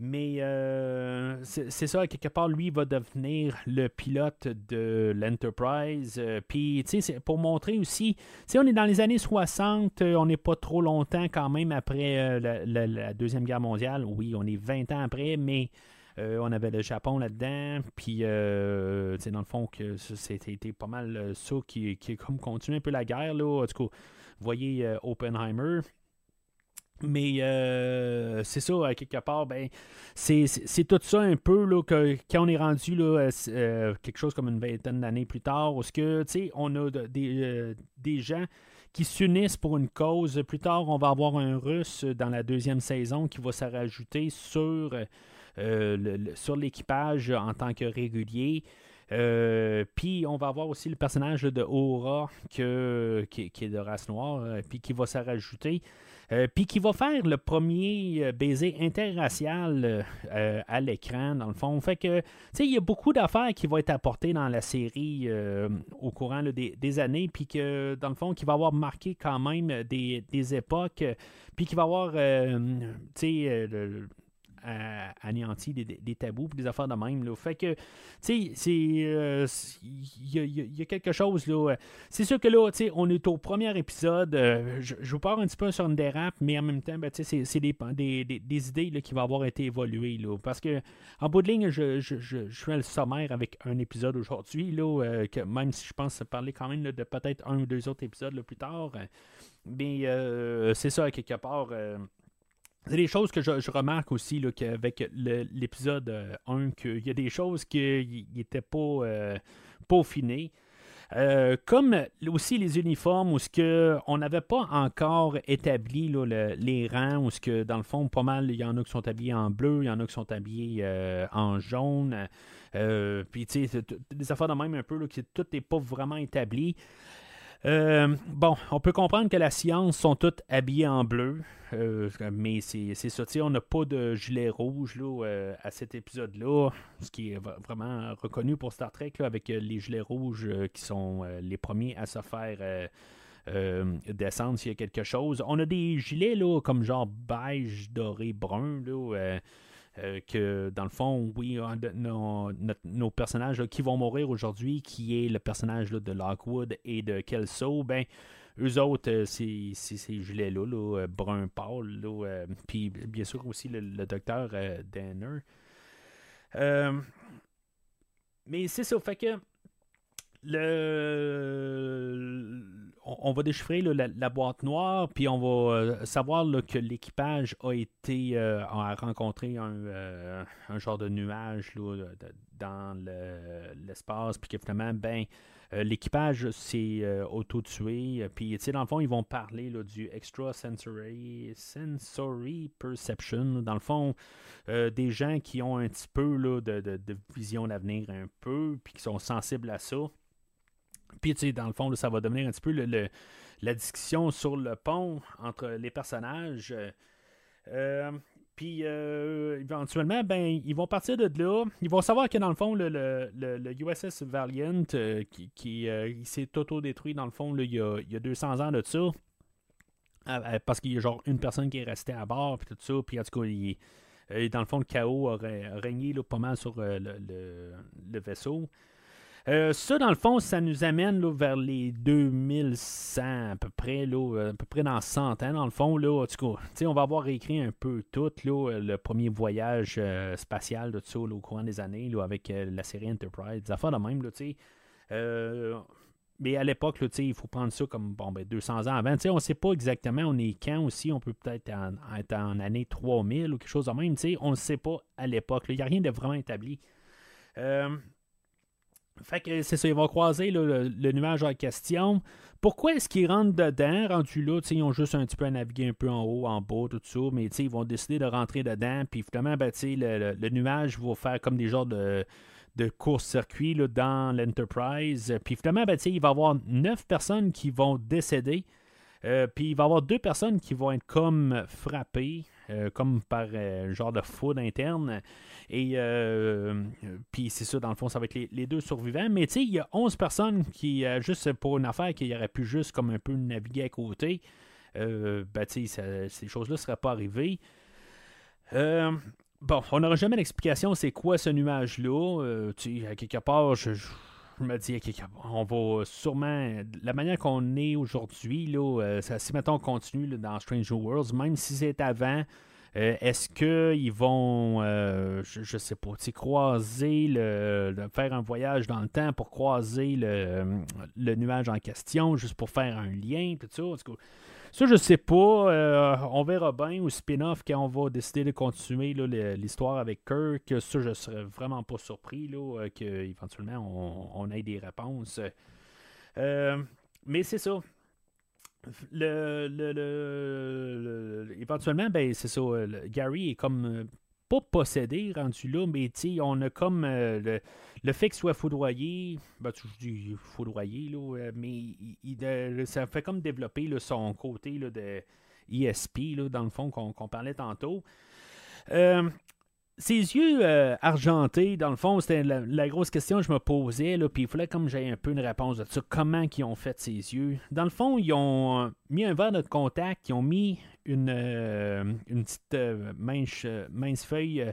mais euh, c'est ça, quelque part, lui va devenir le pilote de l'Enterprise. Euh, puis, tu sais, pour montrer aussi, tu on est dans les années 60, on n'est pas trop longtemps quand même après la, Deuxième Guerre mondiale. Oui, on est 20 ans après, mais on avait le Japon là-dedans. Puis, sais dans le fond, que c'était pas mal ça qui, qui comme continue un peu la guerre. Là. En tout cas, vous voyez Oppenheimer. Mais euh, c'est ça, quelque part, ben, c'est tout ça un peu là, que, quand on est rendu là, euh, quelque chose comme une vingtaine d'années plus tard, où que, on a des, euh, des gens qui s'unissent pour une cause. Plus tard, on va avoir un russe dans la deuxième saison qui va se rajouter sur, l'équipage en tant que régulier. puis on va avoir aussi le personnage de Aura qui, qui, est de race noire, puis qui va se rajouter. Euh, puis qui va faire le premier euh, baiser interracial euh, à l'écran, dans le fond. Fait que, tu sais, il y a beaucoup d'affaires qui vont être apportées dans la série au courant des, années, puis que, dans le fond, qui va avoir marqué quand même des, des époques, puis qui va avoir, tu sais, anéanti des, tabous des affaires de même. Fait que, tu sais, il euh, y, a quelque chose. là. C'est sûr que là, tu sais, on est au premier épisode. Euh, je, vous parle un petit peu sur une dérape, mais en même temps, ben, c'est, c'est des, idées là, qui vont avoir été évoluées. Là, parce que, en bout de ligne, je, suis le sommaire avec un épisode aujourd'hui, là, euh, que même si je pense parler quand même de peut-être un ou deux autres épisodes plus tard. mais c'est ça, quelque part. C'est des choses que je, remarque aussi là, qu'avec l'épisode 1, euh, qu'il y a des choses qui n'étaient pas euh, peaufinées. comme aussi les uniformes, où ce que on n'avait pas encore établi les rangs, où ce que dans le fond, pas mal, il y en a qui sont habillés en bleu, il y en a qui sont habillés en jaune. Puis, tu sais, des affaires de même un peu, que tout n'est pas vraiment établi. Euh, bon, on peut comprendre que la science sont toutes habillées en bleu, euh, mais c'est ça. On n'a pas de gilet rouge euh, à cet épisode-là, ce qui est vraiment reconnu pour Star Trek avec les gilets rouges qui sont les premiers à se faire. descendre s'il y a quelque chose. On a des gilets comme genre beige, doré, brun. Euh, que dans le fond, oui, nos, personnages qui vont mourir aujourd'hui, qui est le personnage de Lockwood et de Kelso, ben, eux autres, euh, c'est ces gilets-là, là, euh, brun pâle, puis bien sûr aussi le, docteur Danner. mais c'est ça, fait que le, on, va déchiffrer la, boîte noire, puis on va euh, savoir que l'équipage a été euh, a rencontré un, euh, un, genre de nuage dans l'espace, puis que ben, l'équipage s'est auto-tué. Puis, dans le fond, ils vont parler du extrasensory sensory perception. Dans le fond, des gens qui ont un petit peu de, de, de vision d'avenir, un peu, puis qui sont sensibles à ça. Puis, tu sais, dans le fond, ça va devenir un petit peu la discussion sur le pont entre les personnages. Euh, puis, euh, éventuellement, ben, ils vont partir de là. Ils vont savoir que, dans le fond, le, USS Valiant, euh, qui, s'est auto-détruit, dans le fond, il, y a, il, y a, 200 ans de ça. parce qu'il y a genre une personne qui est restée à bord, puis tout ça. Puis, en tout cas, dans le fond, le chaos a régné là, pas mal sur le, vaisseau. Euh, ça, dans le fond, ça nous amène vers les 2100 à peu près, là, à peu près dans 100 ans, dans le fond. Là, cas, on va avoir écrit un peu tout là, le premier voyage euh, spatial de ça au courant des années là, avec euh, la série Enterprise, des affaires de même. Là, mais à l'époque, il faut prendre ça comme bon, ben, 200 ans avant. on ne sait pas exactement on est quand aussi. On peut peut-être être en année 3000 ou quelque chose de même. On ne sait pas à l'époque. Il n'y a rien de vraiment établi. Fait que c'est ça, ils vont croiser le, nuage en question. Pourquoi est-ce qu'ils rentrent dedans, rendus là, ils ont juste un petit peu à naviguer un peu en haut, en bas, tout ça, mais ils vont décider de rentrer dedans, puis finalement, ben, le, le, nuage va faire comme des genres de, de court-circuit dans l'Enterprise. Puis finalement, ben, il va y avoir neuf personnes qui vont décéder. Euh, puis il va y avoir deux personnes qui vont être comme frappées, euh, comme par euh, genre de foudre interne. Et puis c'est ça, dans le fond, ça va être les, deux survivants. Mais tu sais, il y a 11 personnes qui, juste pour une affaire qui aurait pu juste comme un peu naviguer à côté, ben tu sais, ces choses-là ne seraient pas arrivées. bon, on n'aura jamais l'explication c'est quoi ce nuage-là. tu sais, quelque part, je me dis, on va sûrement. La manière qu'on est aujourd'hui, euh, si mettons on continue dans Stranger Worlds, même si c'est avant, euh, est-ce qu'ils vont, euh, je, ne sais pas, croiser, le, faire un voyage dans le temps pour croiser le, nuage en question, juste pour faire un lien, tout ça? Ça, je sais pas. Euh, on verra bien au spin-off quand on va décider de continuer l'histoire avec Kirk. Ça, je serais vraiment pas surpris là, qu'éventuellement on, ait des réponses. Euh, mais c'est ça. Le, éventuellement, ben, c'est ça. Gary est comme pas possédé rendu là, mais on a comme euh, le, fait qu'il soit foudroyé, ben, je dis foudroyé, là, euh, mais ça fait comme développer son côté là, de ESP, là, dans le fond, qu'on parlait tantôt. Euh, ses yeux argentés, dans le fond, c'était la, grosse question que je me posais, puis il fallait comme j'ai un peu une réponse de ça. Comment ils ont fait ses yeux? Dans le fond, ils ont mis un verre de contact, ils ont mis une, euh, une petite euh, mince, euh, mince, feuille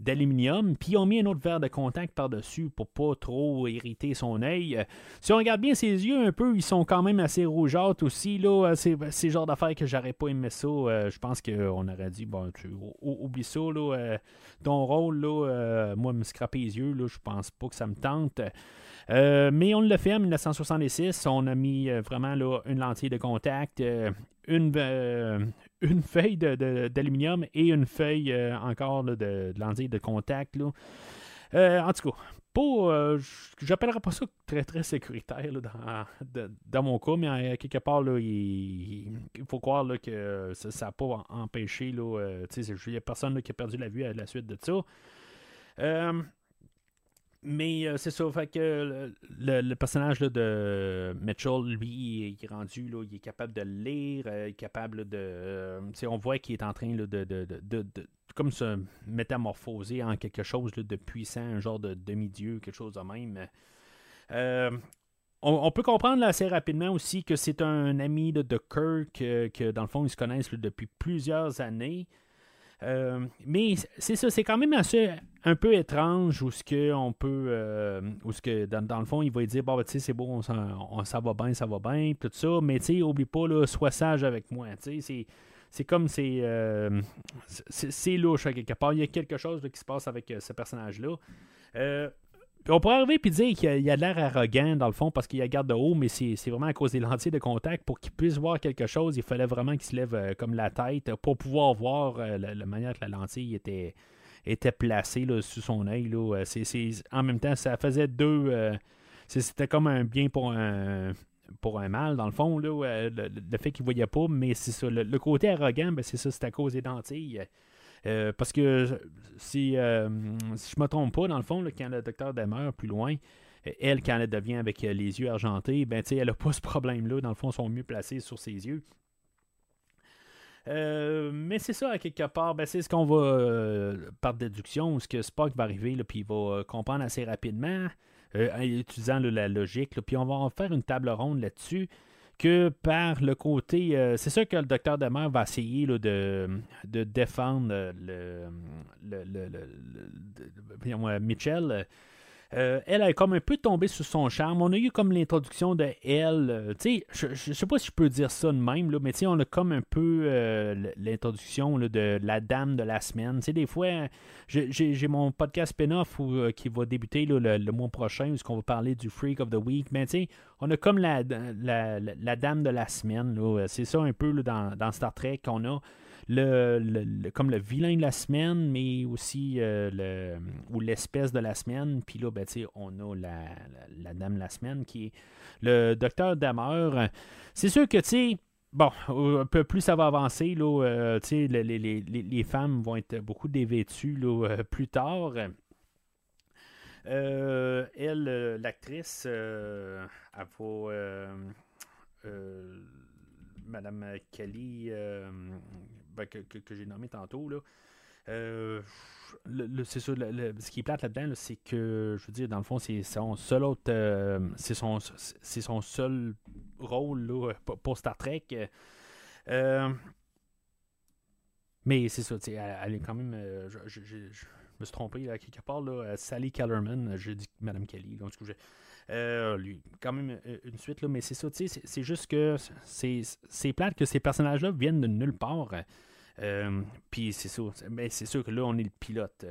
d'aluminium, puis ils ont mis un autre verre de contact par-dessus pour pas trop irriter son œil. si on regarde bien ses yeux un peu, ils sont quand même assez rougeâtres aussi. Là, c'est, c'est le genre d'affaire que j'aurais pas aimé ça. je pense qu'on aurait dit, bon, tu, oublie ça, là, ton rôle, là, moi, me scraper les yeux, là, je pense pas que ça me tente. mais on l'a fait en 1966. On a mis vraiment là, une lentille de contact, une, une feuille d'aluminium et une feuille euh, encore de, de de contact. Euh, en tout cas, pas. J'appellerais pas ça très très sécuritaire dans, dans, mon cas, mais quelque part, là, il, faut croire là, que ça n'a pas empêché. Il n'y a personne qui a perdu la vue à la suite de ça. Mais euh, c'est ça, fait que le, personnage de Mitchell, lui, il est rendu, là, il est capable de lire, euh, il est capable de. Euh, on voit qu'il est en train de, de, comme se métamorphoser en quelque chose de puissant, un genre de demi-dieu, quelque chose de même. On, peut comprendre assez rapidement aussi que c'est un ami de, Kirk, que dans le fond, ils se connaissent depuis plusieurs années. Euh, mais c'est ça, c'est quand même assez un peu étrange où ce que on peut euh, où ce que dans, le fond il va dire bon ben, tu sais c'est bon on, ça va bien ça va bien tout ça mais tu sais oublie pas là sois sage avec moi tu sais c'est comme c'est euh, c'est louche à quelque part. Il y a quelque chose qui se passe avec ce personnage là on pourrait arriver et dire qu'il a, a de l'air arrogant, dans le fond, parce qu'il a garde de haut, mais c'est vraiment à cause des lentilles de contact. Pour qu'il puisse voir quelque chose, il fallait vraiment qu'il se lève euh, comme la tête pour pouvoir voir euh, la, manière que la lentille était, placée sous son œil. Euh, en même temps, ça faisait deux. C'était comme un bien pour un mal, dans le fond, là, le, fait qu'il ne voyait pas, mais c'est ça. Le, côté arrogant, ben, c'est ça, c'est à cause des lentilles. Euh, parce que si, euh, si je me trompe pas, dans le fond, quand le docteur demeure plus loin, elle, quand elle devient avec euh, les yeux argentés, ben, elle n'a pas ce problème-là. Dans le fond, ils sont mieux placés sur ses yeux. mais c'est ça, à quelque part, ben, c'est ce qu'on va, par déduction, ce que Spock va arriver, puis il va comprendre assez rapidement, en utilisant la logique, puis on va faire une table ronde là-dessus que par le côté. Euh, c'est sûr que le docteur Demer va essayer de, de, défendre le, le, le, Mitchell euh, elle a comme un peu tombé sous son charme. On a eu comme l'introduction de elle. Euh, je, sais pas si je peux dire ça de même, là, mais on a comme un peu euh, l'introduction de la dame de la semaine. Des fois, j'ai mon podcast spin-off qui va débuter le, mois prochain, où on va parler du Freak of the Week. Mais on a comme la, dame de la semaine. C'est ça un peu dans Star Trek qu'on a le, comme le vilain de la semaine, mais aussi euh, le, ou l'espèce de la semaine. Puis là, ben, on a la, la, dame de la semaine qui est le docteur Damer. C'est sûr que, tu bon, un peu plus ça va avancer, là, euh, les, femmes vont être beaucoup dévêtues euh, plus tard. elle, l'actrice, elle va. Madame Kelly, ben, que, j'ai nommé tantôt, là, euh, c'est ça, ce qui est plate là-dedans, c'est que, je veux dire, dans le fond, c'est son seul autre, euh, c'est son, seul rôle pour Star Trek. Euh, mais c'est ça, elle, est quand même, je, me suis trompé quelque part, là, Sally Kellerman, j'ai dit Madame Kelly, donc lui, quand même une suite, là, mais c'est ça, c'est juste que c'est plate que ces personnages-là viennent de nulle part. Euh, puis c'est sûr, mais c'est sûr que là, on est le pilote.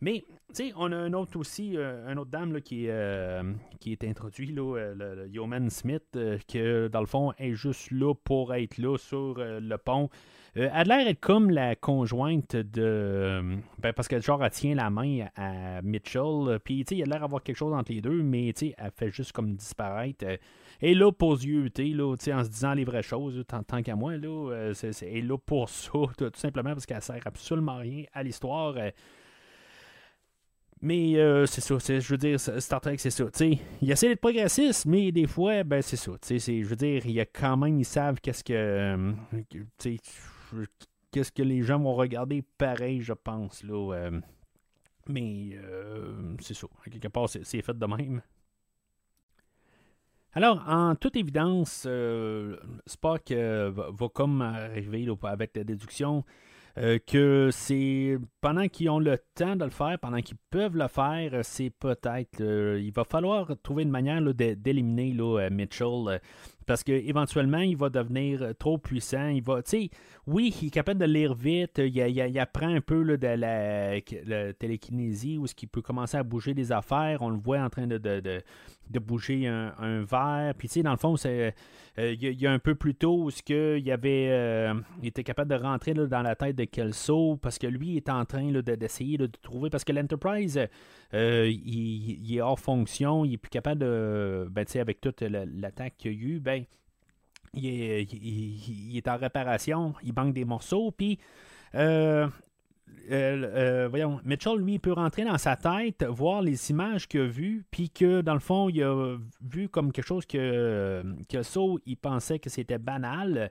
Mais, tu sais, on a un autre aussi, euh, un autre dame là, qui, euh, qui est introduit, là, le, Yeoman Smith, qui, dans le fond, est juste là pour être là sur le pont. Elle a l'air comme la conjointe de. Ben, parce que, genre, elle tient la main à, Mitchell. Puis, tu sais, il a l'air d'avoir quelque chose entre les deux, mais, tu sais, elle fait juste comme disparaître. Et là, pour yeux là, en se disant les vraies choses, tant, qu'à moi, là, euh, c'est, là pour ça, tout simplement parce qu'elle sert absolument rien à l'histoire. Euh. Mais euh, c'est ça, je veux dire, Star Trek, c'est ça. il essaie d'être progressiste, mais des fois, ben c'est ça. je veux dire, il y a quand même, ils savent qu'est-ce que. Qu'est-ce que les gens vont regarder? Pareil, je pense. Là, mais c'est ça. quelque part, c'est fait de même. Alors, en toute évidence, euh, Spock euh, va, comme arriver avec la déduction euh, que c'est pendant qu'ils ont le temps de le faire, pendant qu'ils peuvent le faire, c'est peut-être. il va falloir trouver une manière d'éliminer Mitchell. Parce qu'éventuellement, il va devenir trop puissant. Il va, oui, il est capable de lire vite. Il, apprend un peu de la, télékinésie, où ce qu'il peut commencer à bouger des affaires. On le voit en train de bouger un, verre. Puis, tu sais, dans le fond, euh, il y, a un peu plus tôt où il, avait, euh, était capable de rentrer dans la tête de Kelso parce que lui est en train d'essayer de, trouver. Parce que l'Enterprise, euh, il, est hors fonction, il est plus capable de. Ben, tu sais, avec toute l'attaque qu'il y a eu, ben. Il est, en réparation, il manque des morceaux, puis euh, voyons, Mitchell, lui, peut rentrer dans sa tête, voir les images qu'il a vues, puis que, dans le fond, il a vu comme quelque chose que, que il pensait que c'était banal,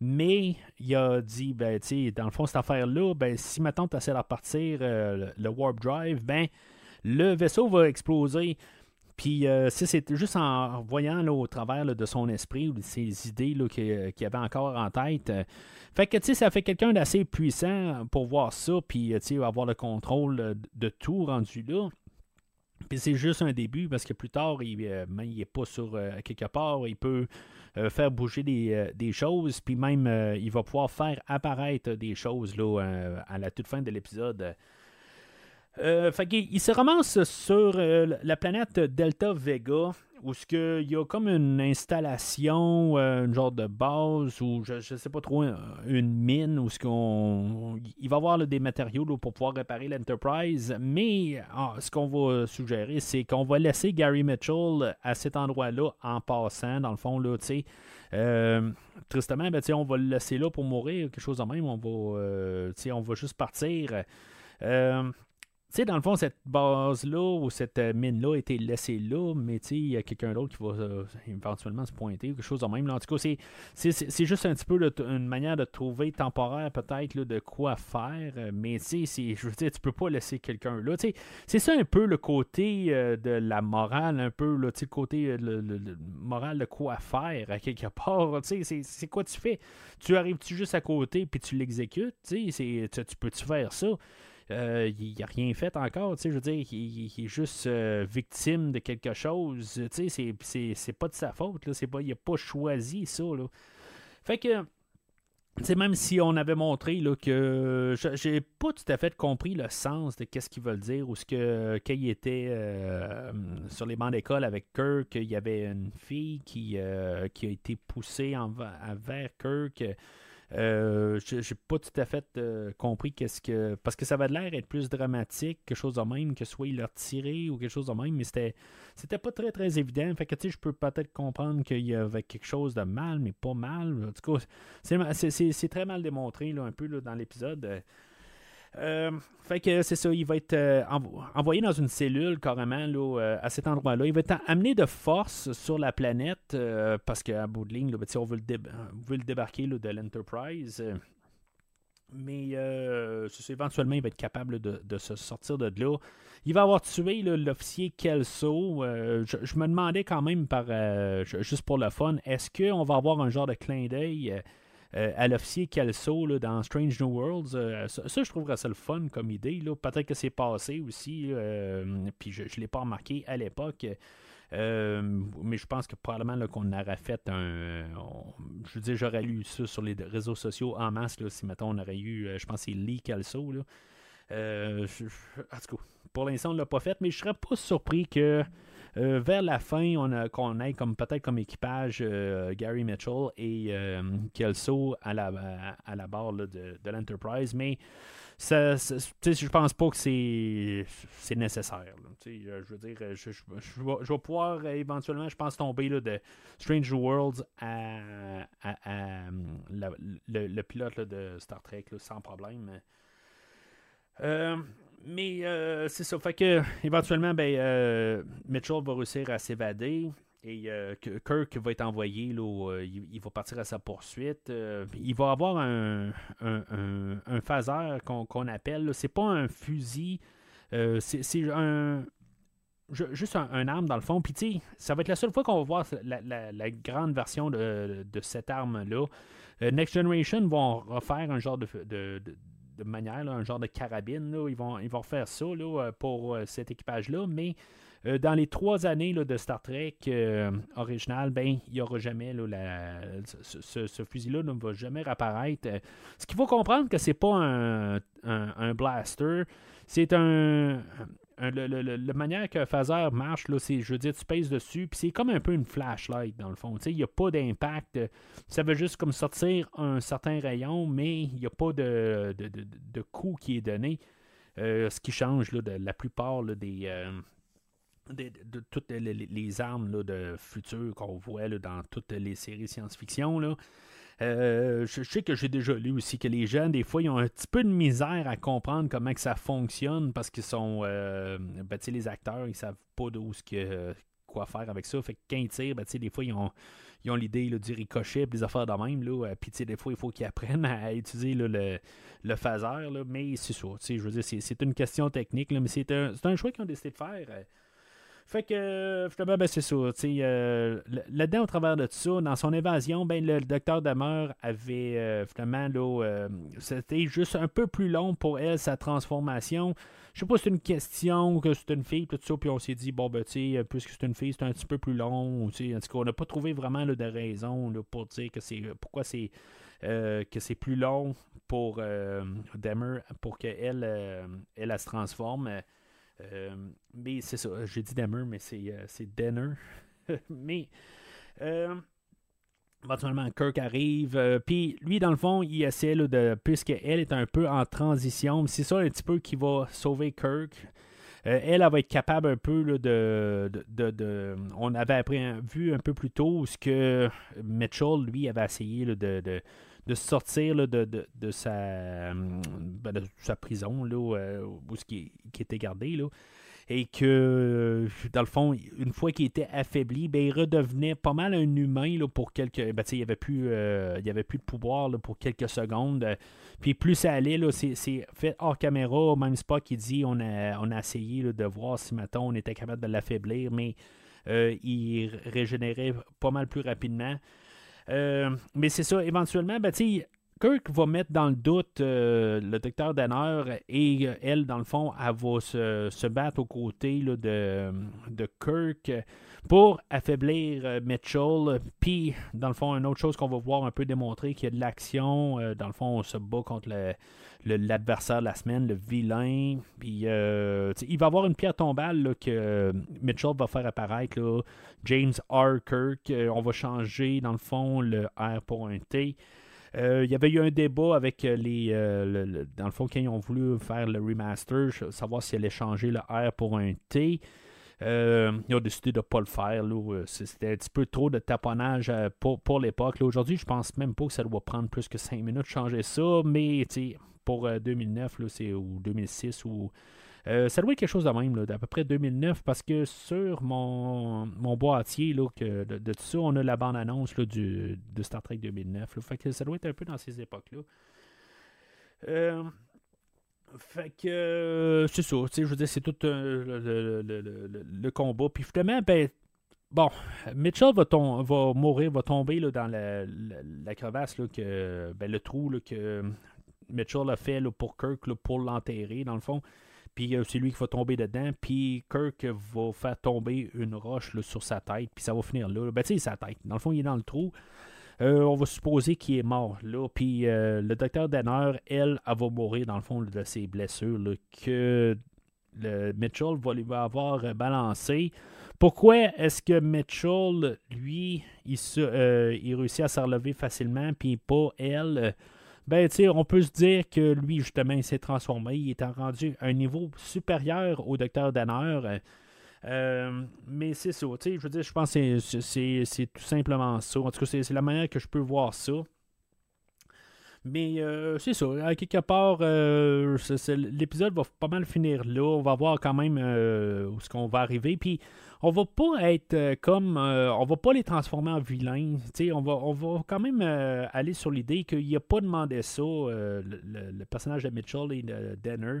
mais il a dit, ben, tu dans le fond, cette affaire-là, ben, si maintenant tu essaies de repartir euh, le, Warp Drive, ben, le vaisseau va exploser. Puis c'est juste en voyant là, au travers de son esprit ou de ses idées qu'il avait encore en tête, fait que, ça fait quelqu'un d'assez puissant pour voir ça, puis, tu avoir le contrôle de tout rendu là. Puis c'est juste un début parce que plus tard, il n'est euh, pas sur euh, quelque part. Il peut euh, faire bouger des, choses. Puis même, il va pouvoir faire apparaître des choses là, à la toute fin de l'épisode. Fait il se ramasse sur la planète Delta Vega où que il y a comme une installation, euh, une genre de base ou je, ne sais pas trop une mine où ce qu'on il va y avoir des matériaux pour pouvoir réparer l'Enterprise, mais ah, ce qu'on va suggérer c'est qu'on va laisser Gary Mitchell à cet endroit-là en passant dans le fond là, tu sais. Euh, tristement, ben, on va le laisser là pour mourir, quelque chose de même. On va, euh, on va juste partir. Euh, sais, dans le fond, cette base-là ou cette euh, mine-là a été laissée là, mais il y a quelqu'un d'autre qui va euh, éventuellement se pointer, quelque chose de même. en tout cas, c'est juste un petit peu une manière de trouver temporaire, peut-être, de quoi faire, euh, mais tu sais, je veux dire, tu peux pas laisser quelqu'un là. C'est ça un peu le côté de la morale, un peu, le côté le, moral de quoi faire, à quelque part. C'est quoi tu fais? Tu arrives-tu juste à côté puis tu l'exécutes? Tu peux-tu faire ça? Euh, il n'a rien fait encore. Je veux dire, il, est juste euh, victime de quelque chose. C'est pas de sa faute. Là, pas, il n'a pas choisi ça. Là. Fait que. même si on avait montré là, que j'ai pas tout à fait compris le sens de qu'est-ce qu'ils veulent dire ou ce que quand il était euh, sur les bancs d'école avec Kirk, il y avait une fille qui, qui a été poussée en, vers Kirk. Euh, j'ai pas tout à fait euh, compris. Parce que ça va de l'air être plus dramatique, quelque chose de même, que soit il l'a tiré ou quelque chose de même, mais c'était c'était pas très très évident. Fait que tu sais, je peux peut-être comprendre qu'il y avait quelque chose de mal, mais pas mal. En tout c'est très mal démontré là, un peu dans l'épisode. Euh, fait que c'est ça, il va être euh, envoyé dans une cellule carrément là, euh, à cet endroit-là. Il va être amené de force sur la planète parce qu'à bout de ligne, ben, on, veut le, le débarquer de l'Enterprise. Mais éventuellement, il va être capable de, se sortir de là. Il va avoir tué l'officier Kelso. Je, me demandais quand même, juste pour le fun, est-ce qu'on va avoir un genre de clin d'œil à l'officier Kelso là, dans Strange New Worlds. Euh, ça, je trouverais ça le fun comme idée. Peut-être que c'est passé aussi, euh, puis je ne l'ai pas remarqué à l'époque. mais je pense que probablement qu'on aurait fait un. je veux dire, j'aurais lu ça sur les réseaux sociaux en masse si, mettons, on aurait eu, je pense, c'est Lee. Là. en tout cas, pour l'instant, on ne l'a pas fait, mais je serais pas surpris que euh, vers la fin, on a, qu'on ait comme peut-être comme équipage euh, Gary Mitchell et euh, Kelso à la, à, la barre de, l'Enterprise, mais ça, je pense pas que c'est, nécessaire. je veux dire, je, vais, pouvoir éventuellement, je pense, tomber de Strange Worlds à, le, pilote de Star Trek sans problème. Mais euh, c'est ça. Fait que éventuellement, ben, euh, Mitchell va réussir à s'évader. Et euh, Kirk va être envoyé, là, il, va partir à sa poursuite. il va avoir un, un, un, phaser qu'on appelle. C'est pas un fusil, c'est un, juste un, arme dans le fond. Puis, ça va être la seule fois qu'on va voir la, grande version de, cette arme-là. Next Generation vont refaire un genre de, de manière, un genre de carabine. ils, vont, ils vont faire ça pour cet équipage-là, mais dans les trois années de Star Trek original, ben, il n'y aura jamais ce, fusil-là ne va jamais réapparaître. Ce qu'il faut comprendre que c'est pas un blaster, c'est un, la manière que phaser marche, là, c'est, je veux dire, tu pèses dessus, puis c'est comme un peu une flashlight, dans le fond. Il n'y a pas d'impact. Ça veut juste comme sortir un certain rayon, mais il n'y a pas de, de, coup qui est donné. Euh, ce qui change là, de la plupart des, euh, de, toutes les, armes de futur qu'on voit dans toutes les séries science-fiction. Euh, je, sais que j'ai déjà lu aussi que les jeunes, des fois, ils ont un petit peu de misère à comprendre comment que ça fonctionne parce qu'ils sont. Euh, ben, les acteurs, ils savent pas d'où ce que, quoi faire avec ça. Fait que quand ils tirent, ben, des fois, ils ont, ils ont l'idée du ricochet des affaires de même. Là, puis des fois, il faut qu'ils apprennent à utiliser le, le phaser. Là, mais c'est ça. Je veux dire, c'est une question technique, là, mais c'est un, un choix qu'ils ont décidé de faire. Euh, fait que, finalement, ben, c'est ça. Euh, là-dedans, au travers de tout ça, dans son évasion, ben, le, docteur Demeure avait, euh, finalement, là, euh, c'était juste un peu plus long pour elle, sa transformation. Je sais pas si c'est une question que c'est une fille, tout ça, puis on s'est dit, bon, ben, tu sais, puisque c'est une fille, c'est un petit peu plus long. En tout cas, on n'a pas trouvé vraiment de raison là, pour dire que c'est pourquoi c'est que c'est plus long pour Demer, pour qu'elle elle, elle, se transforme. Euh, mais c'est ça, j'ai dit Demer, mais c'est, euh, c'est Denner. mais euh, éventuellement, Kirk arrive. Puis lui, dans le fond, il essaie de. Puisqu'elle est un peu en transition, c'est ça un petit peu qui va sauver Kirk. elle, elle va être capable un peu de, de, On avait appris, vu un peu plus tôt ce que Mitchell, lui, avait essayé de, de sortir de, de, sa, ben, de, sa, prison, là, euh, où, ce qui, qui, était gardé. Là, et que, dans le fond, une fois qu'il était affaibli, ben, il redevenait pas mal un humain là, pour quelques. Ben, il n'y avait, plus, euh, avait plus de pouvoir là, pour quelques secondes. Puis plus ça allait, c'est fait hors caméra, même Spock qui dit on a, on a essayé de voir si maintenant on était capable de l'affaiblir, mais euh, il régénérait pas mal plus rapidement. Euh, mais c'est ça, éventuellement, ben, Kirk va mettre dans le doute euh, le docteur Danner et euh, elle, dans le fond, elle va se, battre aux côtés de, de Kirk pour affaiblir Mitchell. Puis, dans le fond, une autre chose qu'on va voir un peu démontrer qu'il y a de l'action. dans le fond, on se bat contre l'adversaire de la semaine, le vilain. Puis, il va avoir une pierre tombale que Mitchell va faire apparaître. Là, James R. Kirk. Euh, on va changer, dans le fond, le R pour un T. Euh, il y avait eu un débat avec euh, les. dans le fond, quand ils ont voulu faire le remaster, savoir s'ils allaient changer le R pour un T. ils ont décidé de ne pas le faire. C'était un petit peu trop de taponnage pour, pour l'époque. Aujourd'hui, je pense même pas que ça doit prendre plus que 5 minutes de changer ça. Mais pour 2009 là, ou 2006 ou euh, ça doit être quelque chose de même, d'à peu près 2009, parce que sur mon, mon boîtier là, que, de, tout ça, on a la bande-annonce de Star Trek 2009. fait que ça doit être un peu dans ces époques-là. Euh, fait que euh, c'est ça, je veux dire, c'est tout le, combat. Puis finalement, ben, bon, Mitchell va, va mourir, va tomber là, dans la, crevasse, que, ben, le trou que Mitchell a fait pour Kirk pour l'enterrer, dans le fond. Puis euh, c'est lui qui va tomber dedans. Puis Kirk va faire tomber une roche sur sa tête. Puis ça va finir là. Ben, tu sais, sa tête. Dans le fond, il est dans le trou. Euh, on va supposer qu'il est mort là. Puis euh, le docteur Danner, elle, elle va mourir dans le fond de ses blessures que Mitchell va lui avoir balancé. Pourquoi est-ce que Mitchell, lui, il, se, il réussit à se relever facilement, puis pas elle? Ben, on peut se dire que lui, justement, il s'est transformé. Il est rendu à un niveau supérieur au docteur Danner. Euh, mais c'est ça, je veux dire, je pense que c'est tout simplement ça. En tout cas, c'est la manière que je peux voir ça. Mais euh, c'est ça, quelque part, euh, l'épisode va pas mal finir là. On va voir quand même où ce qu'on va arriver. Puis on va pas être euh, comme. Euh, on va pas les transformer en vilains. On va, on va quand même euh, aller sur l'idée qu'il a pas demandé ça, le, personnage de Mitchell et de Denner.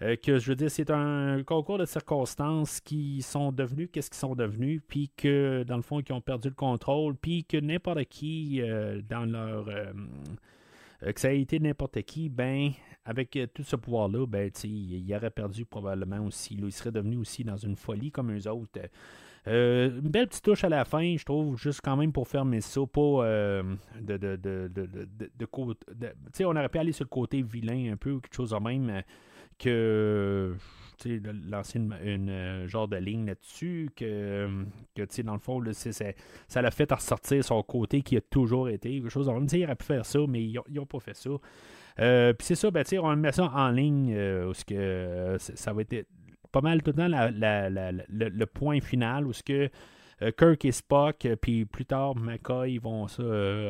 que je veux dire, c'est un concours de circonstances qui sont devenus qu'est-ce qu'ils sont devenus, puis que dans le fond, ils ont perdu le contrôle, puis que n'importe qui dans leur que ça a été n'importe qui, ben, avec tout ce pouvoir-là, ben, il aurait perdu probablement aussi. il serait devenu aussi dans une folie comme eux autres. une belle petite touche à la fin, je trouve, juste quand même pour fermer ça, pas de, de, de, de, de, on aurait pu aller sur le côté vilain un peu, quelque chose de même, que lancer une, euh, genre de ligne là-dessus, que, que dans le fond, ça l'a fait ressortir son côté qui a toujours été. Quelque chose, on il aurait pu faire ça, mais ils n'ont pas fait ça. Euh, puis c'est ça, ben, on met ça en ligne, euh, ce que ça va être pas mal tout le temps le, point final, où ce que Kirk et Spock, puis plus tard McCoy vont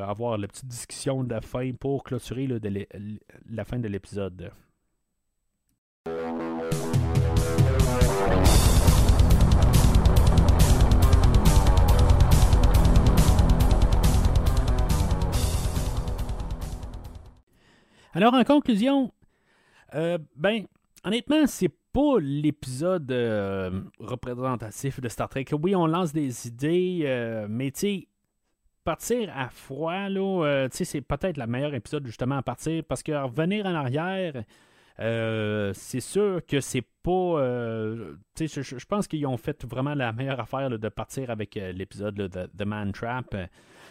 avoir la petite discussion de la fin pour clôturer la fin de l'épisode. Alors, en conclusion, euh, ben, honnêtement, c'est pas l'épisode euh, représentatif de Star Trek. Oui, on lance des idées, euh, mais tu sais, partir à froid, là, tu sais, c'est peut-être le meilleur épisode justement à partir parce que revenir en arrière, c'est sûr que c'est pas. tu sais, je, pense qu'ils ont fait vraiment la meilleure affaire de partir avec l'épisode de The Man Trap.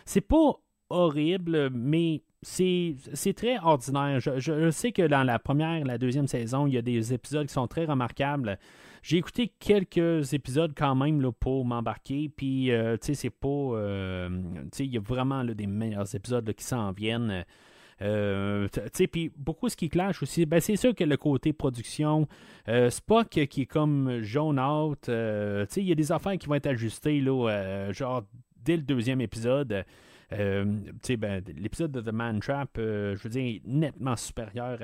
C'est pas horrible, mais c'est très ordinaire. Je, sais que dans la première et la deuxième saison, il y a des épisodes qui sont très remarquables. J'ai écouté quelques épisodes quand même là, pour m'embarquer. Puis, euh, tu sais, c'est pas. Euh, tu sais, il y a vraiment des meilleurs épisodes qui s'en viennent. Euh, puis beaucoup ce qui clash aussi, ben, c'est sûr que le côté production, Spock qui est comme jaune out, il y a des affaires qui vont être ajustées, là, genre dès le deuxième épisode. Euh, ben, l'épisode de The Man Trap, euh, je veux dire, nettement supérieur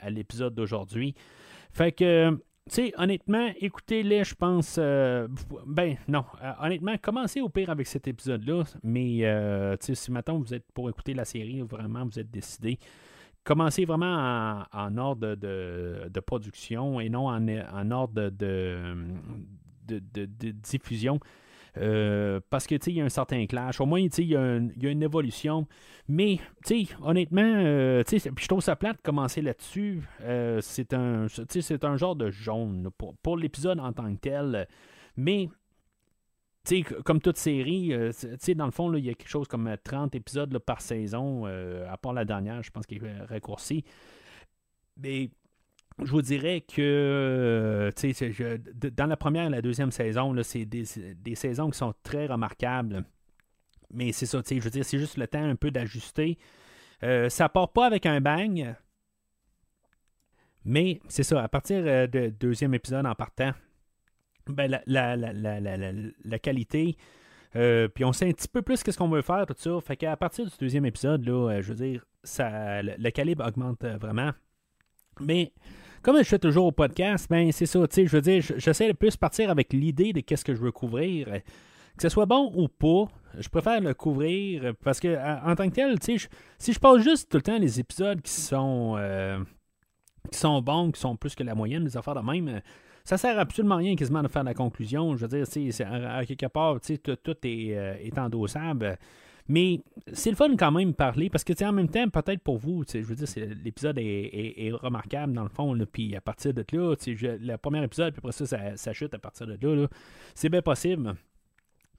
à, l'épisode d'aujourd'hui. Fait que, honnêtement, écoutez-les, je pense. Euh, ben, non. honnêtement, commencez au pire avec cet épisode-là. Mais, sais, si maintenant vous êtes pour écouter la série, vraiment, vous êtes décidé. Commencez vraiment en, ordre de, production et non en, ordre de diffusion. Euh, parce que, il y a un certain clash. Au moins, il y, a une évolution. Mais, honnêtement, euh, je trouve ça plate de commencer là-dessus. Euh, c'est un, c'est un genre de jaune pour, l'épisode en tant que tel. Mais, comme toute série, dans le fond, il y a quelque chose comme 30 épisodes par saison, à part la dernière, je pense qu'il est raccourci. Mais je vous dirais que euh, dans la première et la deuxième saison, c'est des, saisons qui sont très remarquables. Mais c'est ça, je veux dire, c'est juste le temps un peu d'ajuster. Euh, ça part pas avec un bang. Mais c'est ça, à partir euh, du deuxième épisode en partant, ben, la, la, qualité, puis on sait un petit peu plus qu'est-ce qu'on veut faire, tout ça. Fait qu'à partir du deuxième épisode, là, je veux dire, ça, le, calibre augmente vraiment. Mais comme je fais toujours au podcast, ben c'est ça, tu sais, je veux dire, j'essaie de plus partir avec l'idée de qu'est-ce que je veux couvrir. Que ce soit bon ou pas, je préfère le couvrir parce que en tant que tel, tu sais, si je passe juste tout le temps les épisodes qui sont euh, qui sont bons, qui sont plus que la moyenne, des affaires de même, ça sert absolument rien quasiment de faire la conclusion. Je veux dire, à, quelque part, tout, est, euh, est endossable. Mais c'est le fun quand même parler parce que en même temps, peut-être pour vous, je veux dire, l'épisode est, remarquable dans le fond. puis à partir de là, le premier épisode, puis après ça, ça, chute à partir de là. c'est bien possible.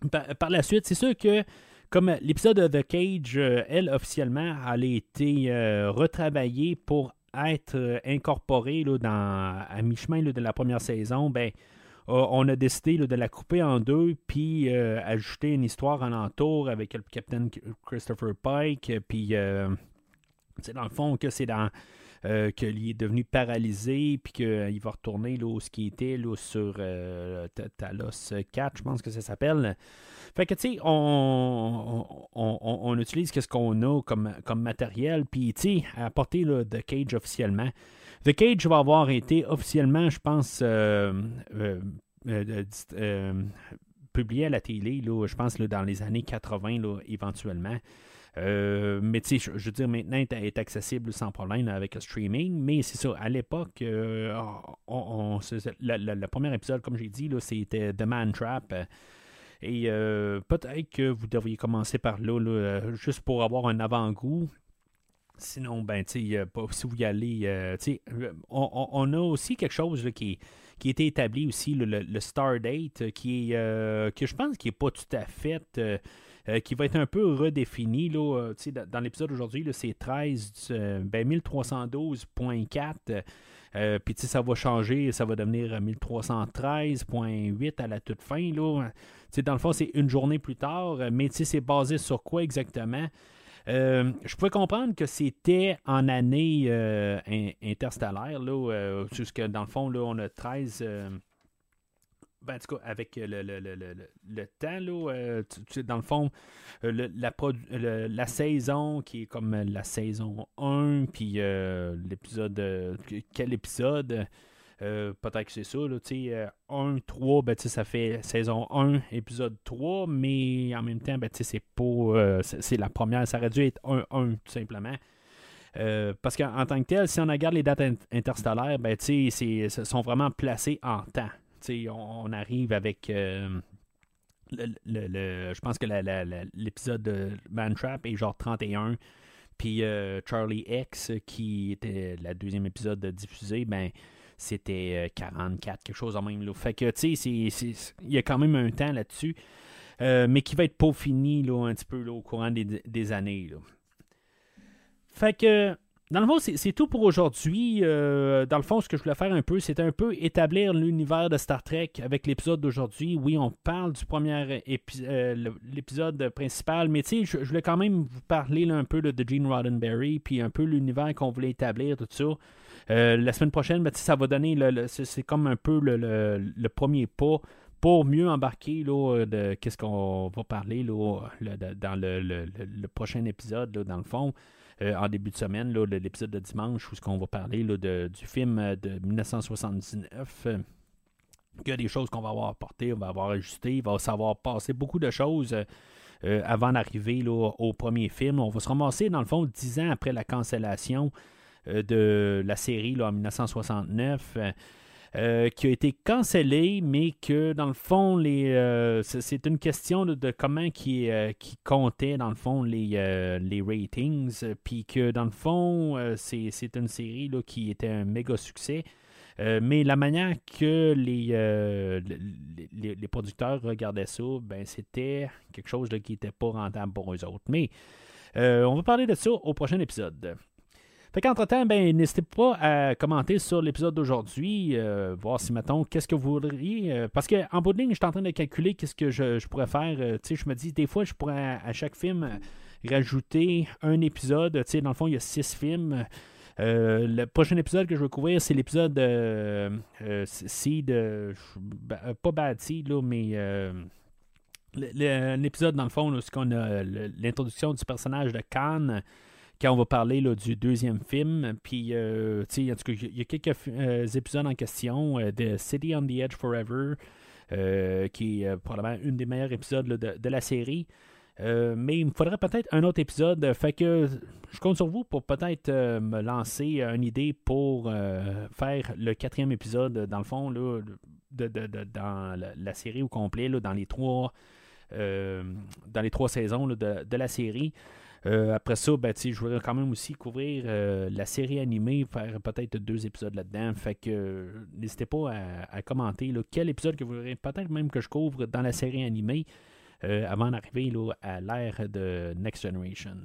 Par, la suite, c'est sûr que comme l'épisode de The Cage, euh, elle, officiellement, elle a été euh, retravaillée pour être euh, incorporée là, dans, à mi-chemin de la première saison, ben, on a décidé de la couper en deux, puis euh, ajouter une histoire en entour avec le capitaine Christopher Pike, puis c'est euh, dans le fond que c'est dans euh, qu'il est devenu paralysé, puis qu'il va retourner là, où ce qui était là, sur Talos 4, je pense que ça s'appelle. Fait que, tu sais, on, on, utilise ce qu'on a comme, comme matériel, puis, tu sais, apporter The Cage officiellement. The Cage va avoir été officiellement, je pense, euh, euh, euh, publié à la télé, je pense, dans les années 80, là, éventuellement. mais tu sais, je, veux dire, maintenant, il est accessible sans problème avec le streaming. Mais c'est ça, à l'époque, le, premier épisode, comme j'ai dit, c'était The Man Trap. Et peut-être que vous devriez commencer par là juste pour avoir un avant-goût. Sinon, ben, si vous y allez, on, on, a aussi quelque chose qui, qui a été établi aussi, le, le, Stardate, qui est, que je pense qui n'est pas tout à fait euh, qui va être un peu redéfini. Là, euh, dans l'épisode d'aujourd'hui, c'est 13, ben 1312.4. Euh, puis ça va changer, ça va devenir 1313.8 à la toute fin. Là. dans le fond, c'est une journée plus tard, mais c'est basé sur quoi exactement? Je pouvais comprendre que c'était en année interstellaire, là, jusque dans le fond, là, on a 13, ben, en tout cas, avec le, le, le, le temps, là, euh, dans le fond, euh, la, la, saison qui est comme la saison 1, puis euh, l'épisode. quel épisode? Peut-être que c'est ça, là, sais, 1, 3, ben, ça fait saison 1, épisode 3, mais en même temps, ben, c'est pas. c'est la première, ça aurait dû être 1, 1, tout simplement. parce qu'en tant que tel, si on regarde les dates interstellaires, ben, ils sont vraiment placés en temps on, arrive avec. Euh, le, je pense que l'épisode de Man Trap est genre 31. Puis euh, Charlie X, qui était le deuxième épisode diffusé, ben c'était 44, euh, quelque chose en même. Là. Fait que, tu sais, il y a quand même un temps là-dessus, mais qui va être peaufiné là, un petit peu au courant des, années. Fait que, dans le fond, c'est tout pour aujourd'hui. Euh, dans le fond, ce que je voulais faire un peu, c'est un peu établir l'univers de Star Trek avec l'épisode d'aujourd'hui. Oui, on parle du premier euh, l'épisode principal, mais tu sais, je, voulais quand même vous parler un peu de Gene Roddenberry, puis un peu l'univers qu'on voulait établir, tout ça. Euh, la semaine prochaine, ben, ça va donner, c'est comme un peu le, premier pas pour mieux embarquer là, de qu'est-ce qu'on va parler dans le, prochain épisode, dans le fond. Euh, en début de semaine, l'épisode de dimanche, où ce qu'on va parler de, du film euh, de 1979. il y a des choses qu'on va avoir apportées, on va avoir ajusté, il va savoir passer beaucoup de choses euh, avant d'arriver au premier film. On va se ramasser, dans le fond, dix ans après la cancellation de la série en 1969. Euh, qui a été cancellé, mais que dans le fond, les, euh, c'est une question de, comment qui, euh, qui comptait dans le fond les, les ratings, puis que dans le fond, c'est une série là, qui était un méga succès. mais la manière que les, les, producteurs regardaient ça, ben, c'était quelque chose qui n'était pas rentable pour eux autres. Mais on va parler de ça au prochain épisode. Fait qu'entre-temps, ben, n'hésitez pas à commenter sur l'épisode d'aujourd'hui, euh, voir si, mettons, qu'est-ce que vous voudriez. Euh, parce qu'en bout de ligne, je suis en train de calculer qu'est-ce que je, pourrais faire. Euh, tu sais, je me dis, des fois, je pourrais à chaque film rajouter un épisode. Tu sais, dans le fond, il y a six films. le prochain épisode que je vais couvrir, c'est l'épisode euh, Seed, pas Bad Seed, là, mais l'épisode dans le fond, on a l'introduction du personnage de Khan quand on va parler du deuxième film. Puis, euh, tu sais, en tout cas, il y a quelques euh, épisodes en question euh, de City on the Edge Forever, qui est probablement une des meilleurs épisodes de, la série. mais il me faudrait peut-être un autre épisode. Je compte sur vous pour peut-être me lancer une idée pour faire le quatrième épisode, dans le fond, là, de, dans la, série au complet, là, dans les trois. dans les trois saisons de, la série. Euh, après ça, ben, je voudrais quand même aussi couvrir euh, la série animée, faire peut-être deux épisodes là-dedans. Fait que euh, n'hésitez pas à, commenter quel épisode que vous voudrez peut-être même que je couvre dans la série animée avant d'arriver à l'ère de Next Generation.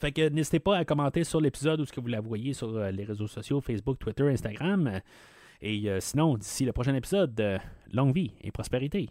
Fait que n'hésitez pas à commenter sur l'épisode ou ce que vous la voyez sur les réseaux sociaux, Facebook, Twitter, Instagram. Et sinon, d'ici le prochain épisode, longue vie et prospérité.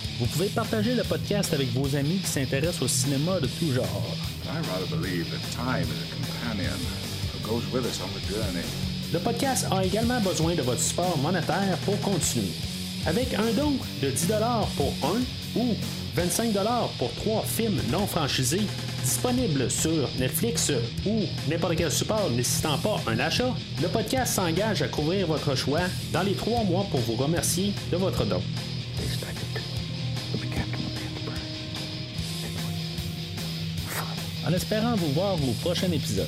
Vous pouvez partager le podcast avec vos amis qui s'intéressent au cinéma de tout genre. Le podcast a également besoin de votre support monétaire pour continuer. Avec un don de 10 pour un ou 25 pour trois films non franchisés disponibles sur Netflix ou n'importe quel support nécessitant pas un achat, le podcast s'engage à couvrir votre choix dans les trois mois pour vous remercier de votre don. En espérant vous voir au prochain épisode.